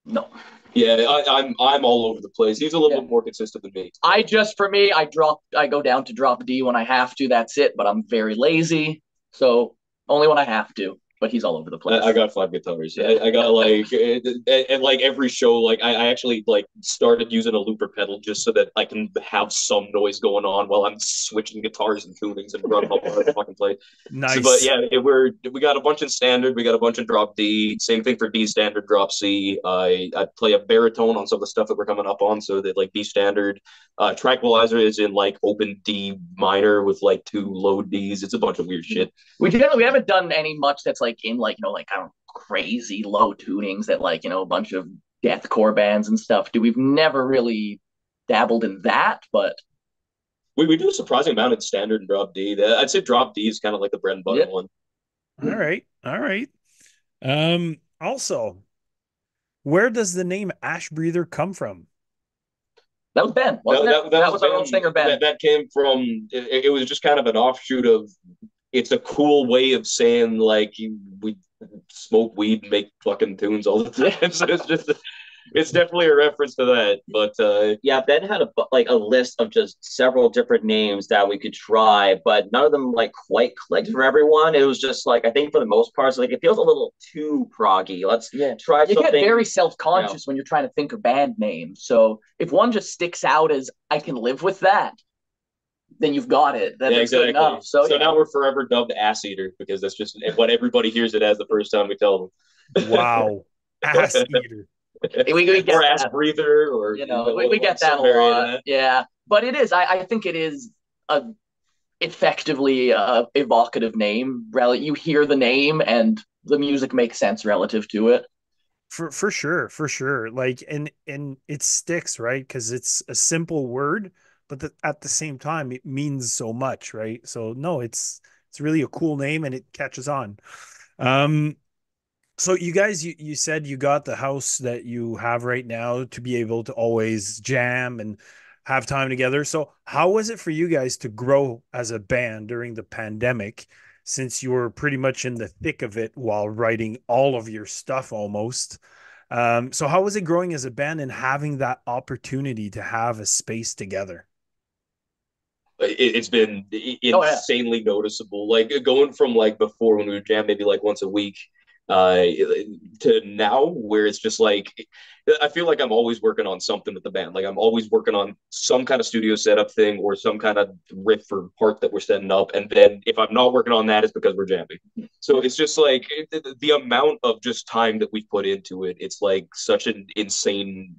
No. yeah. I, I'm I'm all over the place. He's a little Yeah. bit more consistent than me. I just for me, I drop I go down to drop D when I have to. That's it. But I'm very lazy, so only when I have to. But he's all over the place. I, I got five guitars. I, I got like <laughs> and, and like every show, like I, I actually like started using a looper pedal just so that I can have some noise going on while I'm switching guitars and tunings and running up on the <laughs> fucking play. Nice. So, but yeah, it, we're we got a bunch in standard. We got a bunch in drop D. Same thing for D standard, drop C. I I play a baritone on some of the stuff that we're coming up on. So that like D standard, uh, tranquilizer is in like open D minor with like two low Ds. It's a bunch of weird shit. we generally we haven't done any much that's like in like you know like I don't crazy low tunings that like you know a bunch of deathcore bands and stuff do. We've never really dabbled in that, but We, we do a surprising amount in standard and drop D. That- I'd say drop D is kind of like the bread and butter Yeah. one. all right. All right. Um also, where does the name Ashbreather come from? that was Ben, wasn't it? That, was our old singer Ben. That, that came from. It, it was just kind of an offshoot of. It's a cool way of saying like you, we smoke weed, and make fucking tunes all the <laughs> time. so it's just. It's definitely a reference to that, but uh, Yeah, Ben had a like a list of just several different names that we could try, but none of them like quite clicked for everyone. It was just like I think for the most part, it's like it feels a little too proggy. Let's Yeah. try you something. get very self-conscious when you're trying to think of band names. So if one just sticks out as I can live with that, then you've got it. Then yeah, it's good exactly. enough. So, yeah. now we're forever dubbed ass eater because that's just what everybody hears it as the first time we tell them. Wow. <laughs> Ass eater. we, we get or ass that. breather, or you know, we, we get that a some variant of lot. that. Yeah, but it is. I, I think it is a effectively uh, evocative name. Rel- You hear the name, and the music makes sense relative to it. For for sure, for sure. Like and and it sticks, right? Because it's a simple word, but the, at the same time it means so much, right? So no, it's it's really a cool name and it catches on. Um so you guys you, you said you got the house that you have right now to be able to always jam and have time together. So how was it for you guys to grow as a band during the pandemic since you were pretty much in the thick of it while writing all of your stuff almost. Um, so how was it growing as a band and having that opportunity to have a space together? It, has been insanely oh, yeah. noticeable. Like going from like before when we would jam maybe like once a week uh, to now where it's just like I feel like I'm always working on something with the band. Like I'm always working on some kind of studio setup thing or some kind of riff or part that we're setting up. And then if I'm not working on that, it's because we're jamming. So it's just like the, the amount of just time that we've put into it. It's like such an insane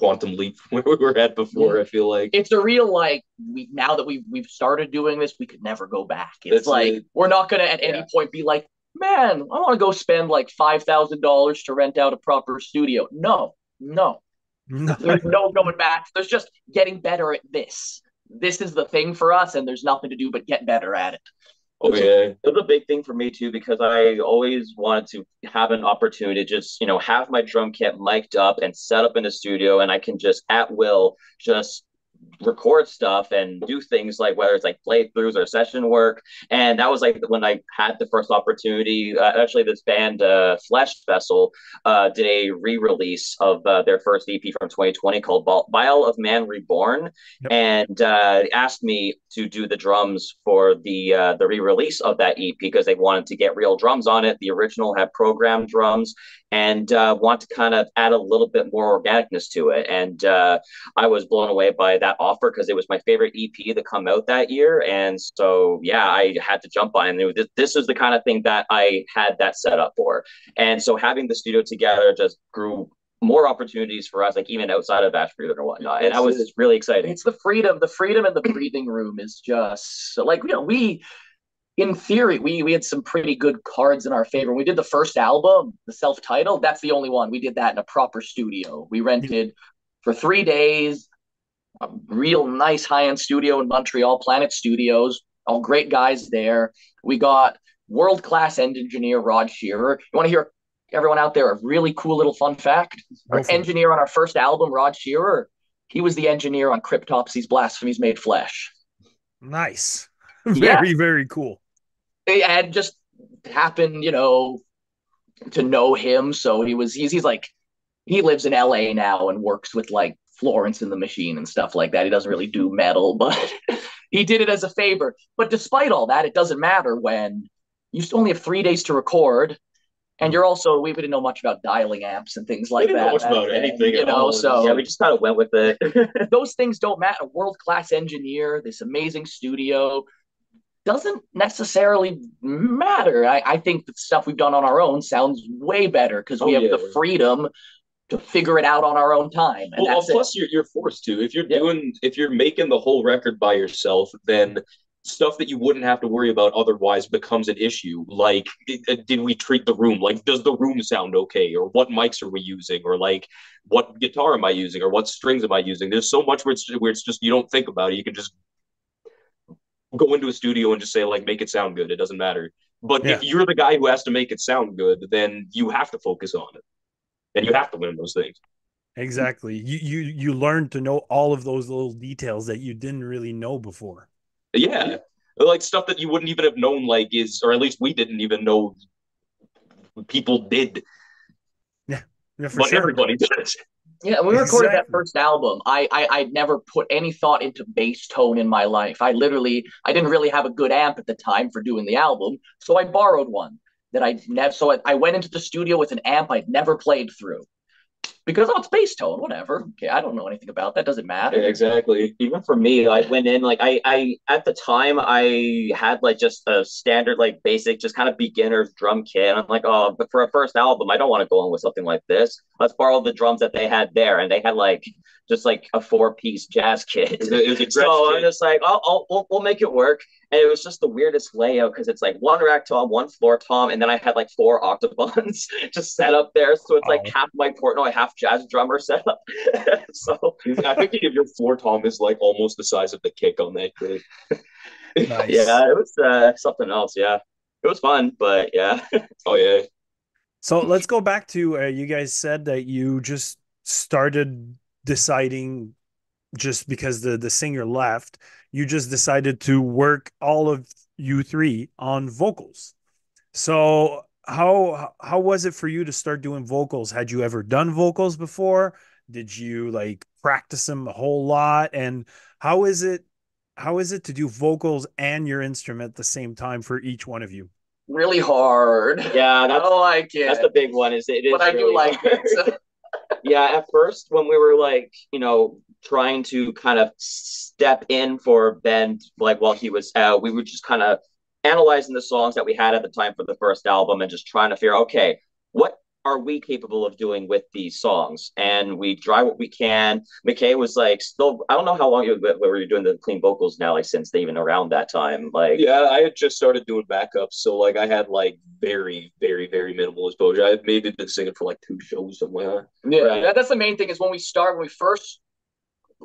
quantum leap <laughs> where we were at before. I feel like it's a real like we now that we've we've started doing this, we could never go back. It's That's like it. we're not gonna at yeah. any point be like, man, I want to go spend like five thousand dollars to rent out a proper studio. No, no, no. there's no going back. There's just getting better at this. This is the thing for us, and there's nothing to do but get better at it. Oh yeah, it was a big thing for me too because I always wanted to have an opportunity to just you know have my drum kit mic'd up and set up in the studio, and I can just at will just record stuff and do things like whether it's like playthroughs or session work. And that was like when I had the first opportunity. Uh, actually, this band, uh, Flesh Vessel, uh, did a re release of uh, their first EP from 2020 called Vial of Man Reborn yep. and uh, asked me to do the drums for the uh, the re release of that EP because they wanted to get real drums on it. The original had programmed drums and uh, want to kind of add a little bit more organicness to it. And uh, I was blown away by that offer because it was my favorite EP to come out that year. And so, yeah, I had to jump on it. And this is the kind of thing that I had that set up for. And so having the studio together just grew more opportunities for us, like even outside of Ashford or whatnot. And that was just really exciting. It's the freedom. The freedom in the breathing room is just like, you know, we in theory, we we had some pretty good cards in our favor. When we did the first album, the self-titled, that's the only one. We did that in a proper studio. We rented for three days, a real nice high-end studio in Montreal, Planet Studios. All great guys there. We got world-class end engineer Rod Shearer. You want to hear everyone out there a really cool little fun fact? Our engineer on our first album, Rod Shearer, he was the engineer on Cryptopsy's Blasphemies Made Flesh. Nice. Very, <laughs> yeah. very cool and just happened, you know, to know him. So he was he's he's like he lives in LA now and works with like Florence and the Machine and stuff like that. He doesn't really do metal, <laughs> but he did it as a favor. But despite all that, it doesn't matter when you only have three days to record. And you're also we didn't know much about dialing amps and things like we didn't that. Know much about anything, you know. So yeah, we just kind of went with it. <laughs> those things don't matter. World class engineer, this amazing studio, doesn't necessarily matter. I, I think the stuff we've done on our own sounds way better because we oh, have yeah. the freedom to figure it out on our own time. And well, plus you're you're forced to. If you're yeah. doing if you're making the whole record by yourself, then stuff that you wouldn't have to worry about otherwise becomes an issue. Like, uh, did we treat the room? Like, does the room sound okay? Or what mics are we using? Or like, what guitar am I using? Or what strings am I using? There's so much where it's, where it's just you don't think about it. You can just go into a studio and just say like make it sound good. It doesn't matter. But yeah. if you're the guy who has to make it sound good, then you have to focus on it, and you have to learn those things. Exactly. You you you learn to know all of those little details that you didn't really know before. Yeah, like stuff that you wouldn't even have known, like is or at least we didn't even know people did. Yeah, yeah but sure. everybody <laughs> does. Yeah, when we recorded that first album, I, I I never put any thought into bass tone in my life. I literally I didn't really have a good amp at the time for doing the album, so I borrowed one that I never. So I, I went into the studio with an amp I'd never played through, because oh, it's bass tone, whatever. Okay, I don't know anything about that. Doesn't matter. Yeah, exactly. Even for me, I went in like I, I at the time I had like just a standard like basic, just kind of beginner's drum kit. And I'm like, oh, but for a first album, I don't want to go in with something like this. Let's borrow the drums that they had there, and they had like just like a four piece jazz kit. It was a, it was a <laughs> so kit. I'm just like, oh, oh we'll, we'll make it work. And it was just the weirdest layout because it's like one rack tom, one floor tom, and then I had like four octobans <laughs> just set up there. So it's like half my Portnoy, half jazz drummer set up. <laughs> so I think if your floor tom is like almost the size of the kick on that kit. nice. Yeah, it was uh, something else. Yeah, it was fun, but yeah. <laughs> oh yeah. So let's go back to uh, you guys said that you just started deciding just because the the singer left you just decided to work all of you three on vocals. So how how was it for you to start doing vocals? Had you ever done vocals before? Did you like practice them a whole lot? And how is it how is it to do vocals and your instrument at the same time for each one of you? Really hard. Yeah, I that's don't like it. that's the big one. Is it is but I do like hard. it. <laughs> <laughs> yeah, at first when we were like, you know, trying to kind of step in for Ben, like while he was out, we were just kind of analyzing the songs that we had at the time for the first album and just trying to figure, okay, what are we capable of doing with these songs? And we try what we can. McKay was like, still, I don't know how long you were you doing the clean vocals now, like since even around that time. Like, Yeah, I had just started doing backups, so like I had like very, very, very minimal exposure. I had maybe been singing for like two shows somewhere. Yeah, Right. that's the main thing is when we start, when we first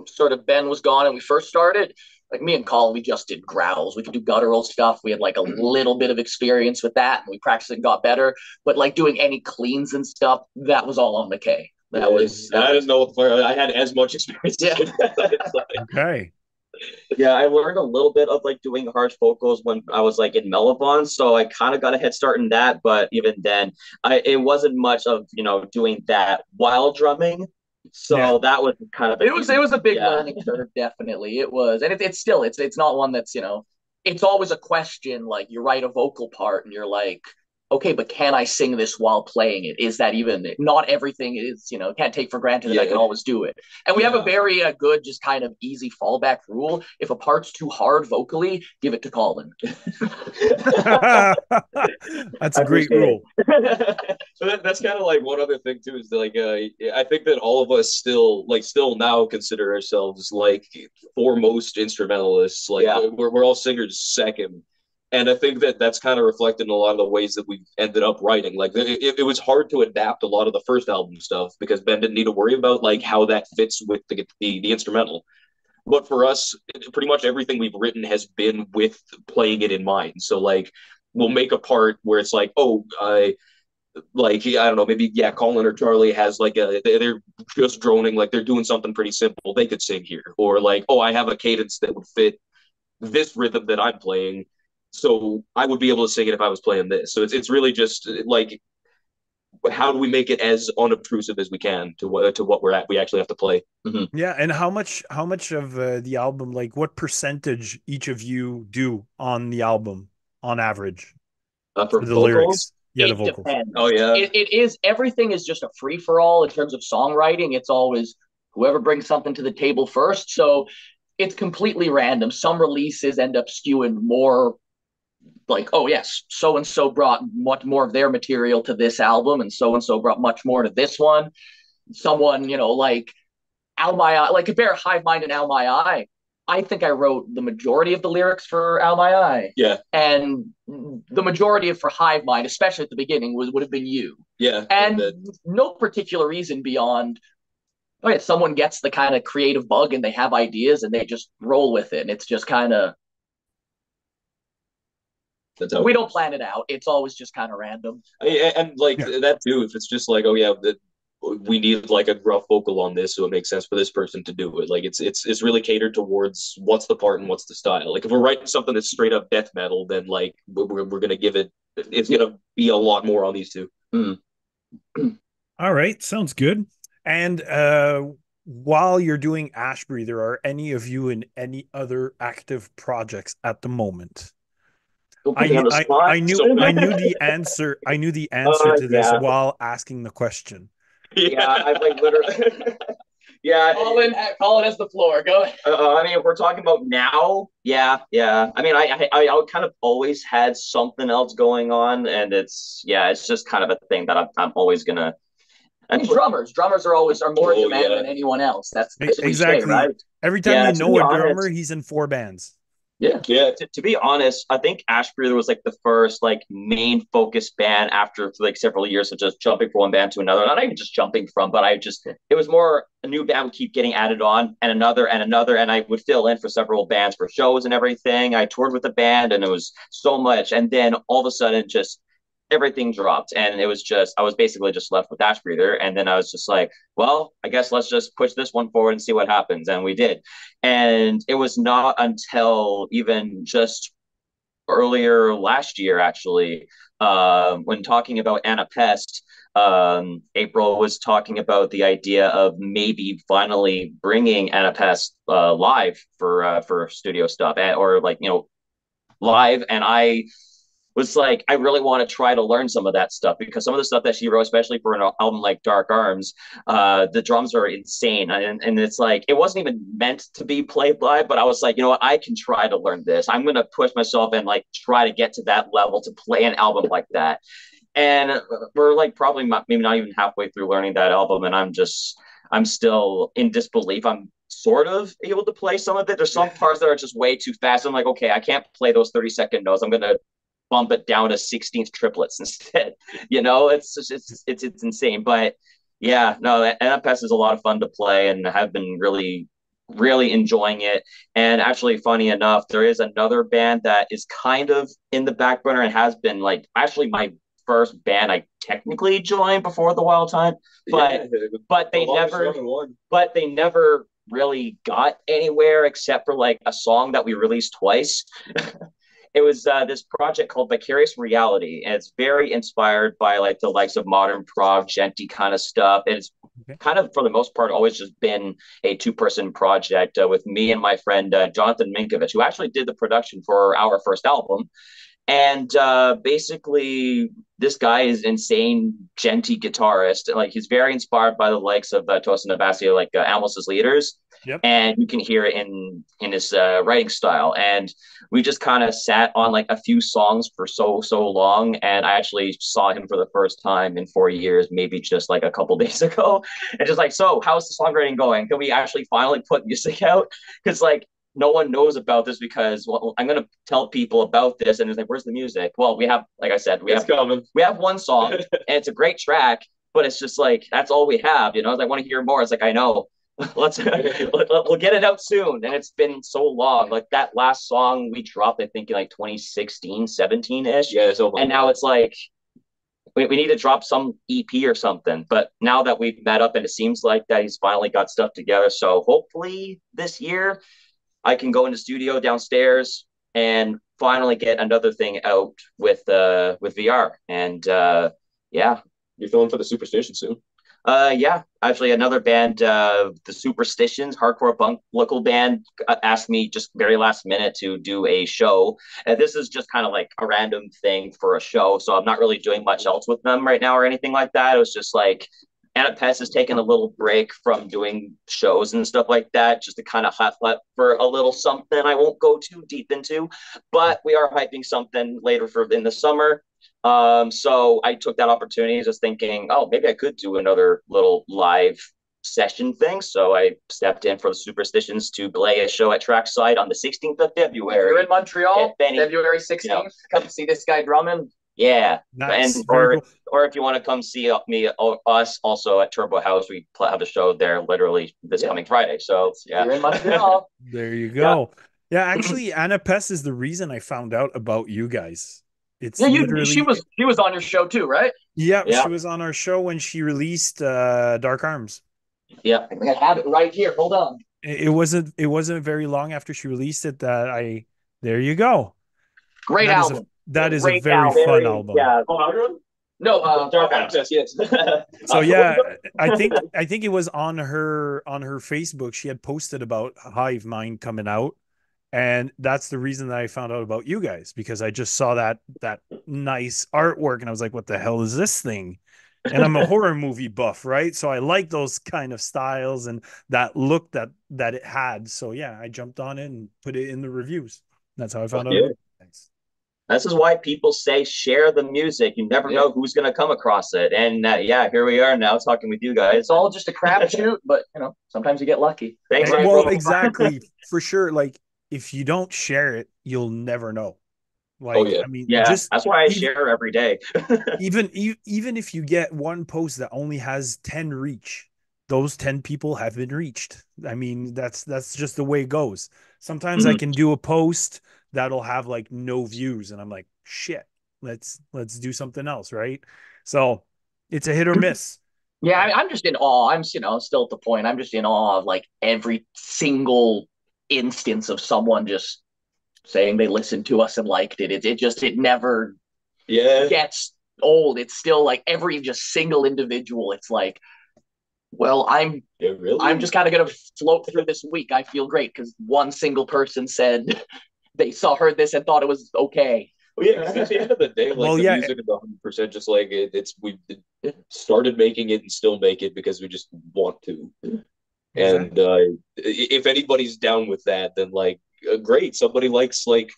sort of Ben was gone and we first started, like me and Colin, we just did growls. We could do guttural stuff. We had like a mm-hmm. little bit of experience with that and we practiced it and got better. But like doing any cleans and stuff, that was all on McKay. That was, And I that didn't know what the I had as much experience. Yeah. <laughs> Like- Okay. yeah, I learned a little bit of like doing harsh vocals when I was like in Mellabon, so I kind of got a head start in that. But even then, I it wasn't much of you know doing that while drumming. So Yeah. that was kind of a it was it was a big Yeah. learning curve, definitely. It was, and it, it's still it's it's not one that's you know, it's always a question. Like you write a vocal part and you're like, okay, but can I sing this while playing it? Is that even? Not everything is you know can't take for granted that I can always do it. And we have a very uh, good, just kind of easy fallback rule. If a part's too hard vocally, give it to Colin. <laughs> That's a I great rule. <laughs> So that, that's kind of like one other thing too is like uh, I think that all of us still like still now consider ourselves like foremost instrumentalists. Like Yeah. we're we're all singers second, and I think that that's kind of reflected in a lot of the ways that we ended up writing. Like it, it, was hard to adapt a lot of the first album stuff because Ben didn't need to worry about like how that fits with the the, the instrumental. But for us, pretty much everything we've written has been with playing it in mind. So like we'll make a part where it's like, oh, I like I don't know, maybe yeah, Colin or Charlie has like a they're just droning, like they're doing something pretty simple. They could sing here, or like oh, I have a cadence that would fit this rhythm that I'm playing, so I would be able to sing it if I was playing this. So it's it's really just like how do we make it as unobtrusive as we can to what to what we're at we actually have to play. Yeah, and how much how much of uh, the album like what percentage each of you do on the album on average Uh, for for the vocals, lyrics? Yeah, the It vocals. depends. Oh yeah, it, it is everything is just a free for all in terms of songwriting. It's always whoever brings something to the table first. So it's completely random. Some releases end up skewing more like, oh yes, so and so brought much more of their material to this album, and so and so brought much more to this one. Someone, you know, like Al My Eye, like Bear Hive Mind and Al My Eye. I think I wrote the majority of the lyrics for Al My Eye. Yeah. And the majority of for Hive Mind, especially at the beginning, was would have been you yeah, and no particular reason beyond oh yeah, someone gets the kind of creative bug and they have ideas and they just roll with it and it's just kind of that's how we don't plan it out. It's always just kind of random. I- and like Yeah. that too if it's just like oh yeah that we need like a rough vocal on this so it makes sense for this person to do it. Like it's it's it's really catered towards what's the part and what's the style. Like if we're writing something that's straight up death metal then like we're, we're gonna give it it's gonna be a lot more on these two. <clears throat> All right, sounds good. And uh while you're doing Ashbreather, there are any of you in any other active projects at the moment? Don't I, put me on knew- the I. I knew I knew <laughs> the answer. I knew the answer Uh, to this yeah. while asking the question. yeah, I've like literally. <laughs> yeah, colin colin has the floor go ahead Uh, I mean, if we're talking about now, yeah, yeah. I mean, I, I, I kind of always had something else going on, and it's yeah, it's just kind of a thing that I'm, I'm always gonna. I mean, drummers drummers are always are more in Oh, demand yeah. than anyone else that's the cliche, exactly. right Every time Yeah, you know be a honest- drummer, he's in four bands. Yeah yeah to, to be honest, I think Ashbreather was like the first like main focus band after like several years of just jumping from one band to another. Not even just jumping from, but I just it was more a new band would keep getting added on and another and another, and I would fill in for several bands for shows and everything. I toured with the band and it was so much, and then all of a sudden just everything dropped and it was just I was basically just left with Ashbreather and then I was just like, well, I guess let's just push this one forward and see what happens and we did. And it was not until even just earlier last year, actually, uh, when talking about Anna Pest. Um, April was talking about the idea of maybe finally bringing Anna Pest uh, live for uh, for studio stuff, or like you know, live. And I was like, I really want to try to learn some of that stuff because some of the stuff that she wrote, especially for an album like Dark Arms, uh, the drums are insane. And, and it's like, it wasn't even meant to be played live, but I was like, you know what, I can try to learn this. I'm going to push myself and like try to get to that level to play an album like that. And we're like probably maybe not even halfway through learning that album. And I'm just, I'm still in disbelief. I'm sort of able to play some of it. There's some parts that are just way too fast. I'm like, okay, I can't play those 30 second notes. I'm gonna bump it down to 16th triplets <laughs> instead. you know, it's just, it's it's it's insane. But yeah, no, NFS is a lot of fun to play, and have been really really enjoying it. And actually, funny enough, there is another band that is kind of in the back burner and has been like actually my first band I technically joined before the Wild Time, but yeah, but they never but they never really got anywhere except for like a song that we released twice. <laughs> it was uh, this project called Vicarious Reality, and it's very inspired by like the likes of modern prog, djenty kind of stuff. And it's okay. kind of, for the most part, always just been a two-person project uh, with me and my friend uh, Jonathan Minkovich, who actually did the production for our first album. And uh, basically, this guy is insane, djenty guitarist. Like he's very inspired by the likes of uh, Tosin Abasi, like uh, Animals as Leaders Yep. And you can hear it in in his uh, writing style. And we just kind of sat on like a few songs for so so long. And I actually saw him for the first time in four years, maybe just like a couple <laughs> days ago. And just like, so how's the songwriting going? Can we actually finally put music <laughs> out? Because like no one knows about this because well, I'm gonna tell people about this, and it's like, where's the music? Well, we have, like I said, we it's have coming. we have one song, <laughs> and it's a great track, but it's just like that's all we have. You know, I want to hear more. It's like I know, <laughs> let's <laughs> we'll get it out soon and it's been so long like that last song we dropped i think in like 2016 17 ish yeah so and now it's like we, we need to drop some ep or something but now that we've met up and it seems like that he's finally got stuff together so hopefully this year i can go in the studio downstairs and finally get another thing out with uh with vr and uh yeah you're filming for the superstition soon uh, yeah, actually, another band, uh, the Superstitions, hardcore punk local band, uh, asked me just very last minute to do a show. And this is just kind of like a random thing for a show, so I'm not really doing much else with them right now or anything like that. It was just like Anna Pest has taken a little break from doing shows and stuff like that, just to kind of hot for a little something. I won't go too deep into, but we are hyping something later for in the summer. Um, so I took that opportunity, just thinking, oh, maybe I could do another little live session thing. So I stepped in for the Superstitions to play a show at Trackside on the 16th of February. You're in Montreal, Benny, February 16th. You know, come see this guy drumming. Yeah, nice. and or cool. or if you want to come see me or us also at Turbo Haüs, we have a show there literally this yeah. coming Friday. So yeah, You're in Montreal. <laughs> there you go. Yeah. yeah, actually, Anna Pest is the reason I found out about you guys. It's yeah, you, she was she was on your show too, right? Yeah, yeah, she was on our show when she released uh Dark Arms. Yeah, I have it right here. Hold on. It, it wasn't it wasn't very long after she released it that I there you go. Great that album. Is a, that is a very album. fun album. Yeah. No, uh, Dark Arms. Yes, yes. <laughs> so yeah, <laughs> I think I think it was on her on her Facebook. She had posted about Hive Mind coming out, and that's the reason that I found out about you guys because I just saw that that nice artwork and I was like, what the hell is this thing? And I'm a <laughs> horror movie buff, right? So I like those kind of styles and that look that that it had. So yeah, I jumped on it and put it in the reviews. That's how I found out. Thanks. This is why people say share the music. You never yeah. know who's going to come across it. And uh, yeah, here we are now talking with you guys. It's all just a crapshoot, but you know, sometimes you get lucky. Thanks. Well, exactly, <laughs> for sure. Like if you don't share it, you'll never know. Like, oh, yeah. I mean, yeah, just that's why I even, share every day. <laughs> even even if you get one post that only has 10 reach, those 10 people have been reached. I mean, that's that's just the way it goes. Sometimes mm-hmm. I can do a post that'll have like no views, and I'm like, shit, let's let's do something else, right? So it's a hit or miss. <clears throat> Yeah, I, am just in awe. I'm, you know, still at the point. I'm just in awe of like every single instance of someone just saying they listened to us and liked it. It, it just it never Yeah. gets old. It's still like every just single individual. It's like, well, I'm Yeah, really. I'm just kind of gonna float through this week. I feel great because one single person said <laughs> they saw heard this and thought it was okay. Well, yeah, 'cause at the end of the day, like Well, the yeah. music is 100 percent just like it, it's we started making it and still make it because we just want to. And uh, if anybody's down with that, then like uh, great, somebody likes like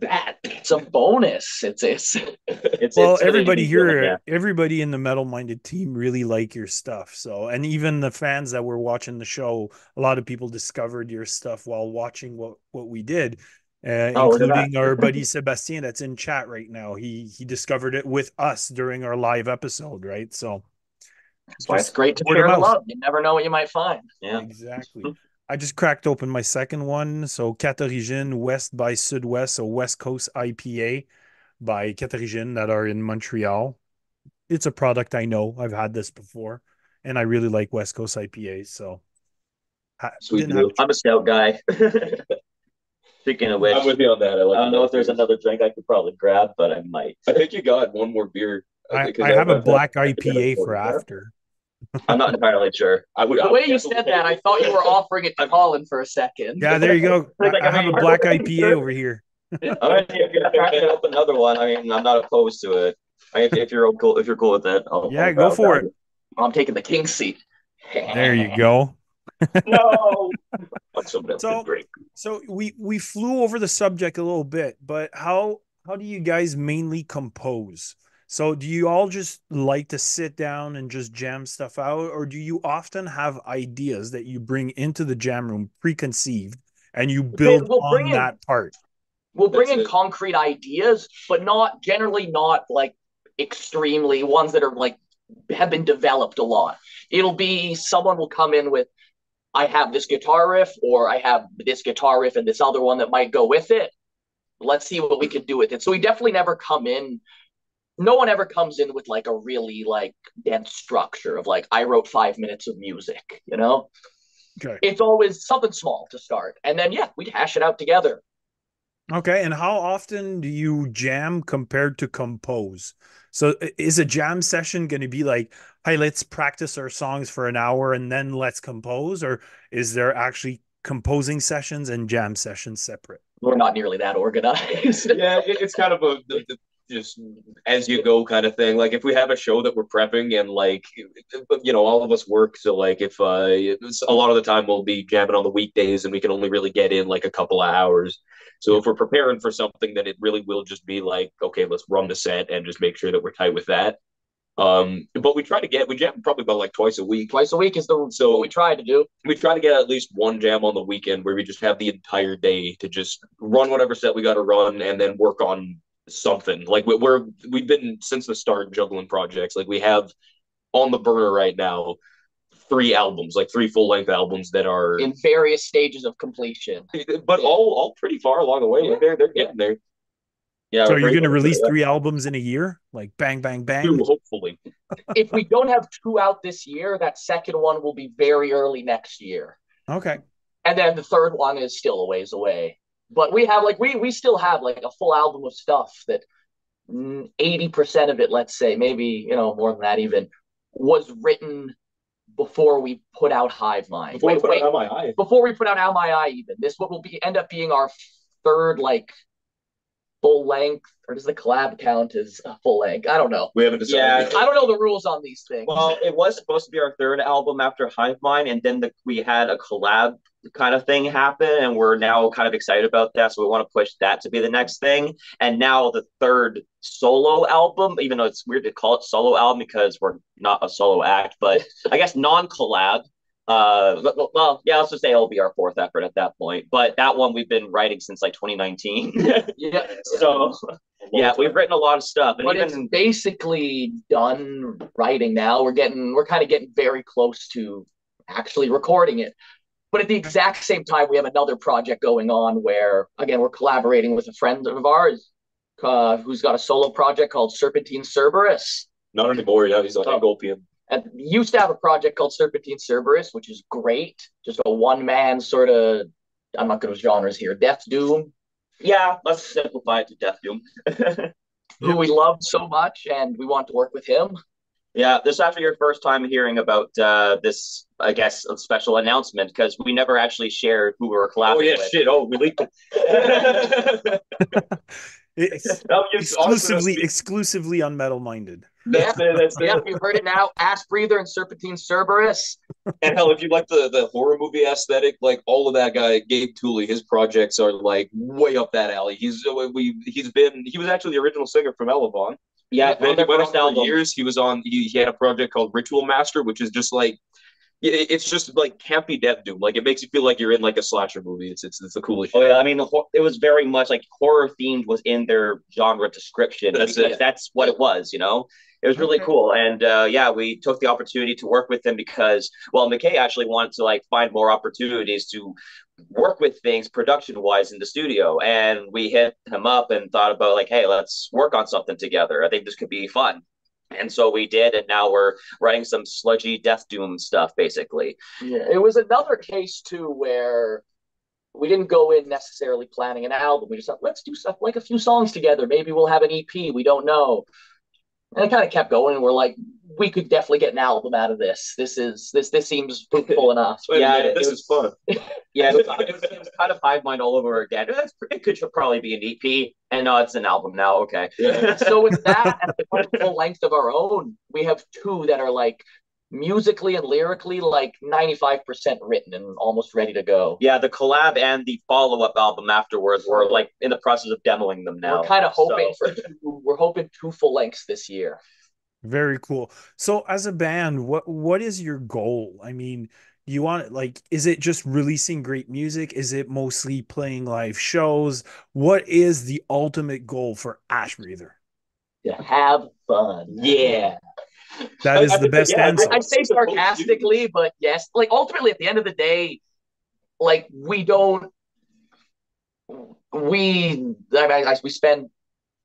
that. It's a bonus. It's it's It's, <laughs> well, it's everybody here, yeah. everybody in the metal minded team really like your stuff. So, and even the fans that were watching the show, a lot of people discovered your stuff while watching what what we did, uh, Oh, look at that. including our buddy <laughs> Sebastien that's in chat right now. He he discovered it with us during our live episode, right? So, that's why it's great to word share the love. You never know what you might find. Yeah. Exactly. I just cracked open my second one. So Cat Origine West by Sudwest, so West Coast IPA by Cat Origine that are in Montreal. It's a product I know. I've had this before, and I really like West Coast IPAs. So I Sweet didn't deal. have- I'm a stout guy. <laughs> Speaking of which, I'm with you on that. I, like I don't know if there's beers. another drink I could probably grab, but I might. I think you got one more beer. I, because I have a I've- black I've- IPA for after. I'm not entirely sure. <laughs> I would, I The would way you said that, I thought you were offering it to <laughs> Colin for a second. Yeah, there you go. <laughs> I, Like, I I have a black IPA over here. I mean, if you're cracking open another one, I mean, I'm not opposed to it. I mean, if, if you're cool, if you're cool with it, I'll, Yeah, I'll go for that. it. I'm taking the king seat. There you go. No. Want somebody else So- to. So we we flew over the subject a little bit, but how how do you guys mainly compose? So do you all just like to sit down and just jam stuff out, or do you often have ideas that you bring into the jam room preconceived and you build we'll on in- that part? We'll bring That's in it. concrete ideas, but not generally not like extremely ones that are like have been developed a lot. It'll be someone will come in with, I have this guitar riff, or I have this guitar riff and this other one that might go with it. Let's see what we can do with it. So we definitely never come in. No one ever comes in with like a really like dense structure of like I wrote five minutes of music, you know? Okay. It's always something small to start. And then yeah, we'd hash it out together. Okay. And how often do you jam compared to compose? So is a jam session going to be like, hey, let's practice our songs for an hour and then let's compose? Or is there actually composing sessions and jam sessions separate? We're not nearly that organized. yeah, it, it's kind of a the, the, just as you go kind of thing. Like if we have a show that we're prepping and like you know all of us work, so like if uh a lot of the time we'll be jamming on the weekdays and we can only really get in like a couple of hours. So if we're preparing for something, then it really will just be like okay, let's run the set and just make sure that we're tight with that. Um, but we try to get we jam probably about like twice a week. Twice a week is the So- what we try to do. we try to get at least one jam on the weekend where we just have the entire day to just run whatever set we got to run and then work on something like we- we're we've been since the start juggling projects like we have on the burner right now three albums like three full length albums that are in various stages of completion. but all all pretty far along the way like they're they're getting there Yeah. So we're you're going to release three albums in a year? Like bang, bang, bang? Two, hopefully <laughs> if we don't have two out this year, that second one will be very early next year. Okay. And then the third one is still a ways away. But we have like we we still have like a full album of stuff that mm, eighty percent of it, let's say, maybe you know more than that even, was written before we put out Hive Mind. before Wait, I put wait, it on my eye before we put out Al My Eye, even this what will be end up being our third like full length, or does the collab count as a full length? I don't know. we haven't decided Yeah. I don't know the rules on these things. Well, it was supposed to be our third album after Hive Mind, and then the, we had a collab kind of thing happen, and we're now kind of excited about that. So we want to push that to be the next thing. And now the third solo album, even though it's weird to call it solo album because we're not a solo act, but I guess non-collab. Uh, well- yeah, let's just say it'll be our fourth effort at that point. But that one we've been writing since like 2019. <laughs> yeah. so yeah, we've written a lot of stuff, and but even it's basically done writing now. We're getting we're kind of getting very close to actually recording it. But at the exact same time, we have another project going on where again we're collaborating with a friend of ours uh, who's got a solo project called Serpentine Cerberus. not anymore yeah he's on Oh. Engolpian And used to have a project called Serpentine Cerberus, which is great. Just a one man sort of I'm not good with genres here. Death Doom. Yeah, let's simplify it to Death Doom. <laughs> who we love so much, and we want to work with him. Yeah, this is after your first time hearing about uh, this, I guess, a special announcement because we never actually shared who we were Oh yeah, with. shit. Oh, we leaked it. It's No, you- honestly, exclusively exclusively on metal minded. That's it. That's Yeah, you've heard it now. Ashbreather and Serpentine Cerberus. <laughs> And hell, if you like the the horror movie aesthetic, like all of that guy, Gabe Tooley, his projects are like way up that alley. He's uh, we he's been he was actually the original singer from Elevon. Yeah, Then on he their went on first for years. He was on. He, he had a project called Ritual Master, which is just like it- it's just like campy death doom. Like it makes you feel like you're in like a slasher movie. It's it's, it's the coolest. Oh yeah, I mean, the hor- it was very much like horror themed was in their genre description. That's it. That's what it was, you know. It was really Okay. cool, and uh, yeah, we took the opportunity to work with them because, well, McKay actually wanted to like find more opportunities to work with things production wise in the studio, and we hit him up and thought about like, hey, let's work on something together. I think this could be fun. And so we did, and now we're writing some sludgy death doom stuff, basically. Yeah, it was another case too where we didn't go in necessarily planning an album. We just thought, let's do stuff like a few songs together. Maybe we'll have an EP. We don't know. And it kind of kept going, and we're like, we could definitely get an album out of this. This is this this seems fruitful <laughs> enough. Wait a Yeah, minute, it this was- is fun. <laughs> Yeah, it was, it was, it was kind of Hive Mind all over again. That's, it could probably be an EP, and no, it's an album now. Okay. Yeah. so with that and the full length of our own, we have two that are like musically and lyrically like 95% written and almost ready to go. Yeah, the collab and the follow up album afterwards were like in the process of demoing them now. We're kind of hoping So- for two, we're hoping two full lengths this year. Very cool. So as a band, what what is your goal? I mean, you want like is it just releasing great music? Is it mostly playing live shows? What is the ultimate goal for Ashbreather? To have fun. Yeah. That I- I the best yeah, answer. I, I say sarcastically, but yes, like ultimately at the end of the day, like we don't, we I, I, we spend,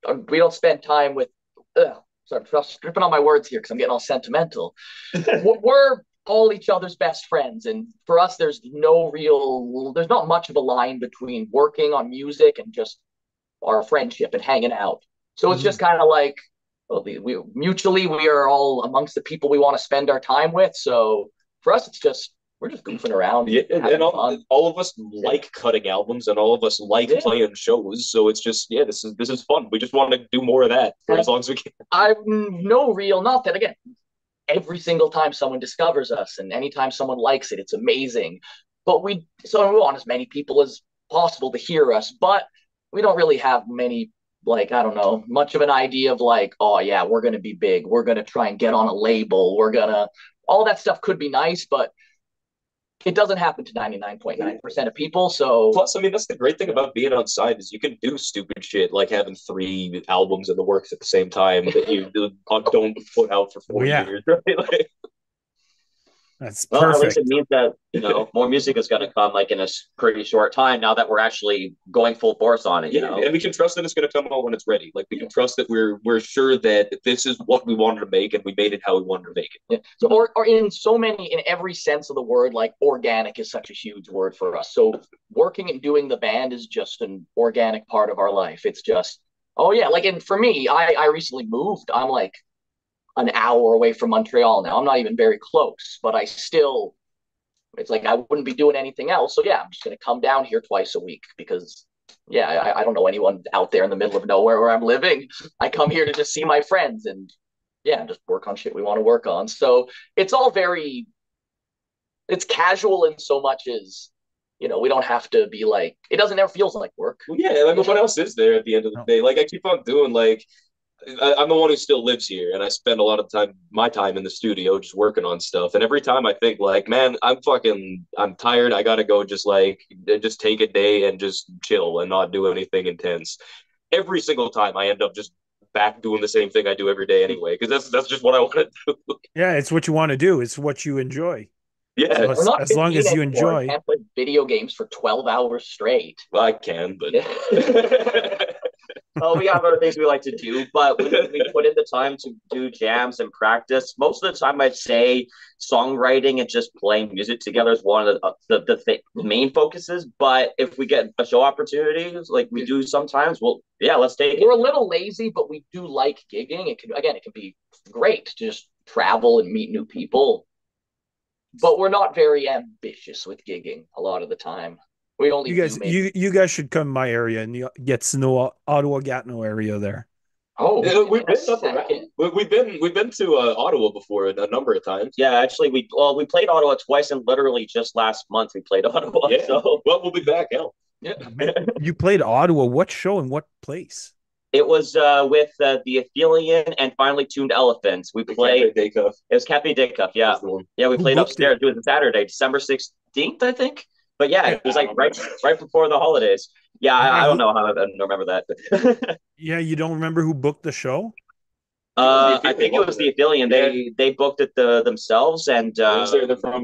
uh, we don't spend time with. Ugh, sorry, I'm stripping on my words here because I'm getting all sentimental. <laughs> We're- We're all each other's best friends, and for us, there's no real, there's not much of a line between working on music and just our friendship and hanging out. So it's Mhm. just kind of like well, we, we mutually we are all amongst the people we want to spend our time with. So for us, it's just we're just goofing around, Yeah, and, all, all of us like cutting albums, and all of us like Yeah. playing shows. So it's just yeah, this is this is fun. We just want to do more of that for as long as we can. I'm no real, not that again. Every single time someone discovers us, and anytime someone likes it, it's amazing. But we so we want as many people as possible to hear us, but we don't really have many like I don't know much of an idea of like oh yeah we're gonna be big, we're gonna try and get on a label, we're gonna all that stuff could be nice, but it doesn't happen to 99.9% of people. So Plus, I mean, that's the great thing about being on side is you can do stupid shit like having three albums in the works at the same time that you <laughs> don't put out for four Yeah. years. <laughs> Right? Like, That's Well, at least it means that you know <laughs> more music is going to come like in a pretty short time now that we're actually going full force on it. You yeah, know, and we can trust that it's going to come out when it's ready. Like we can trust that we're we're sure that this is what we wanted to make and we made it how we wanted to make it. Yeah. So, or, or in so many, in every sense of the word, like organic is such a huge word for us. So, working and doing the band is just an organic part of our life. It's just, oh yeah, like, and for me, I I recently moved. I'm like an hour away from Montreal now. I'm not even very close, but I still, it's like I wouldn't be doing anything else. So yeah, I'm just gonna come down here twice a week because. Yeah, I, I don't know anyone out there in the middle of nowhere where I'm living. I come here to just see my friends and yeah, just work on shit we want to work on. So it's all very it's casual in so much as you know we don't have to be like it doesn't ever feels like work Well, yeah, I mean, what else is there at the end of the day? Like I keep on doing like I, I'm the one who still lives here, and I spend a lot of time, my time in the studio, just working on stuff. And every time I think, like, man, I'm fucking, I'm tired. I gotta go, just like, just take a day and just chill and not do anything intense. Every single time, I end up just back doing the same thing I do every day anyway, because that's that's just what I <laughs> want to do. Yeah, it's what you want to do. It's what you enjoy. yeah, So as- as long as you anymore. I enjoy. can't play video games for 12 hours straight I can, but <laughs> well, we have other things we like to do, but when we put in the time to do jams and practice, most of the time I'd say songwriting and just playing music together is one of the uh, the, the, th- main focuses. But if we get a show opportunity, like we do sometimes, well, yeah, let's take it. We're a little lazy, but we do like gigging. It can again, it can be great to just travel and meet new people. But we're not very ambitious with gigging a lot of the time. We only You guys, do you you guys should come my area and get to know Ottawa Gatineau area there. oh Yeah, we've been up around. second. We- We've been we've been to uh, Ottawa before a, a number of times. Yeah, actually, we well we played Ottawa twice, and literally just last month we played Ottawa. Yeah. So Well, we'll be back. Hell, Man, you played Ottawa. What show and what place? it was uh, with uh, the Athelian and finally tuned elephants. We played. Day. It was Cafe Dekcuf. Yeah, That's the one. yeah, we Who played booked upstairs. It was a Saturday, December sixteenth, I think. But yeah, it was like right right before the holidays. Yeah, I, I don't know how I don't remember that. <laughs> Yeah, you don't remember who booked the show? uh, I think it was the Athelian. They they booked it the, themselves, and I was there. uh, They're from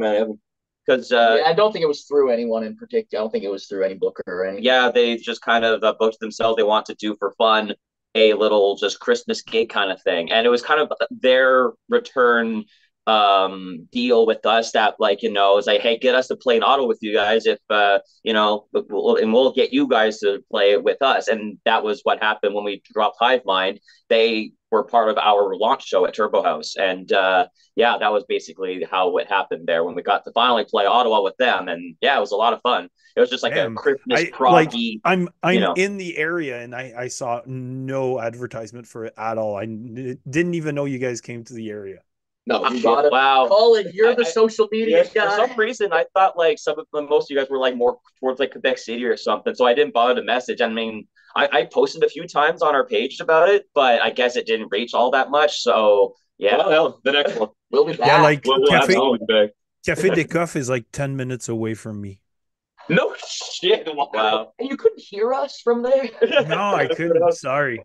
because uh, Yeah, I don't think it was through anyone in particular. I don't think it was through any booker or anything. yeah, they just kind of uh, booked themselves. They want to do for fun a little just Christmas gig kind of thing, and it was kind of their return um deal with us that like you know is like hey get us to play an auto with you guys if uh you know we'll, and we'll get you guys to play it with us and that was what happened when we dropped hive mind they were part of our launch show at Turbo Haüs and uh yeah that was basically how it happened there when we got to finally play ottawa with them and yeah it was a lot of fun it was just like Damn. a christmas I- like- proggy I'm I'm know. in the area and I I saw no advertisement for it at all. I didn't even know you guys came to the area. No, You got it. wow Colin, you're the I- I- social media Yeah, for some reason, I thought like some of the most of you guys were like more towards like Quebec City or something, so I didn't bother to message. I mean, I, I posted a few times on our page about it, but I guess it didn't reach all that much. So yeah, Well, hell, the next one. We'll be back. Yeah, like We'll, we'll Cafe absolutely back. Cafe Dekcuf is like ten minutes away from me. No shit. <laughs> wow. and you couldn't hear us from there. No, I couldn't. Sorry.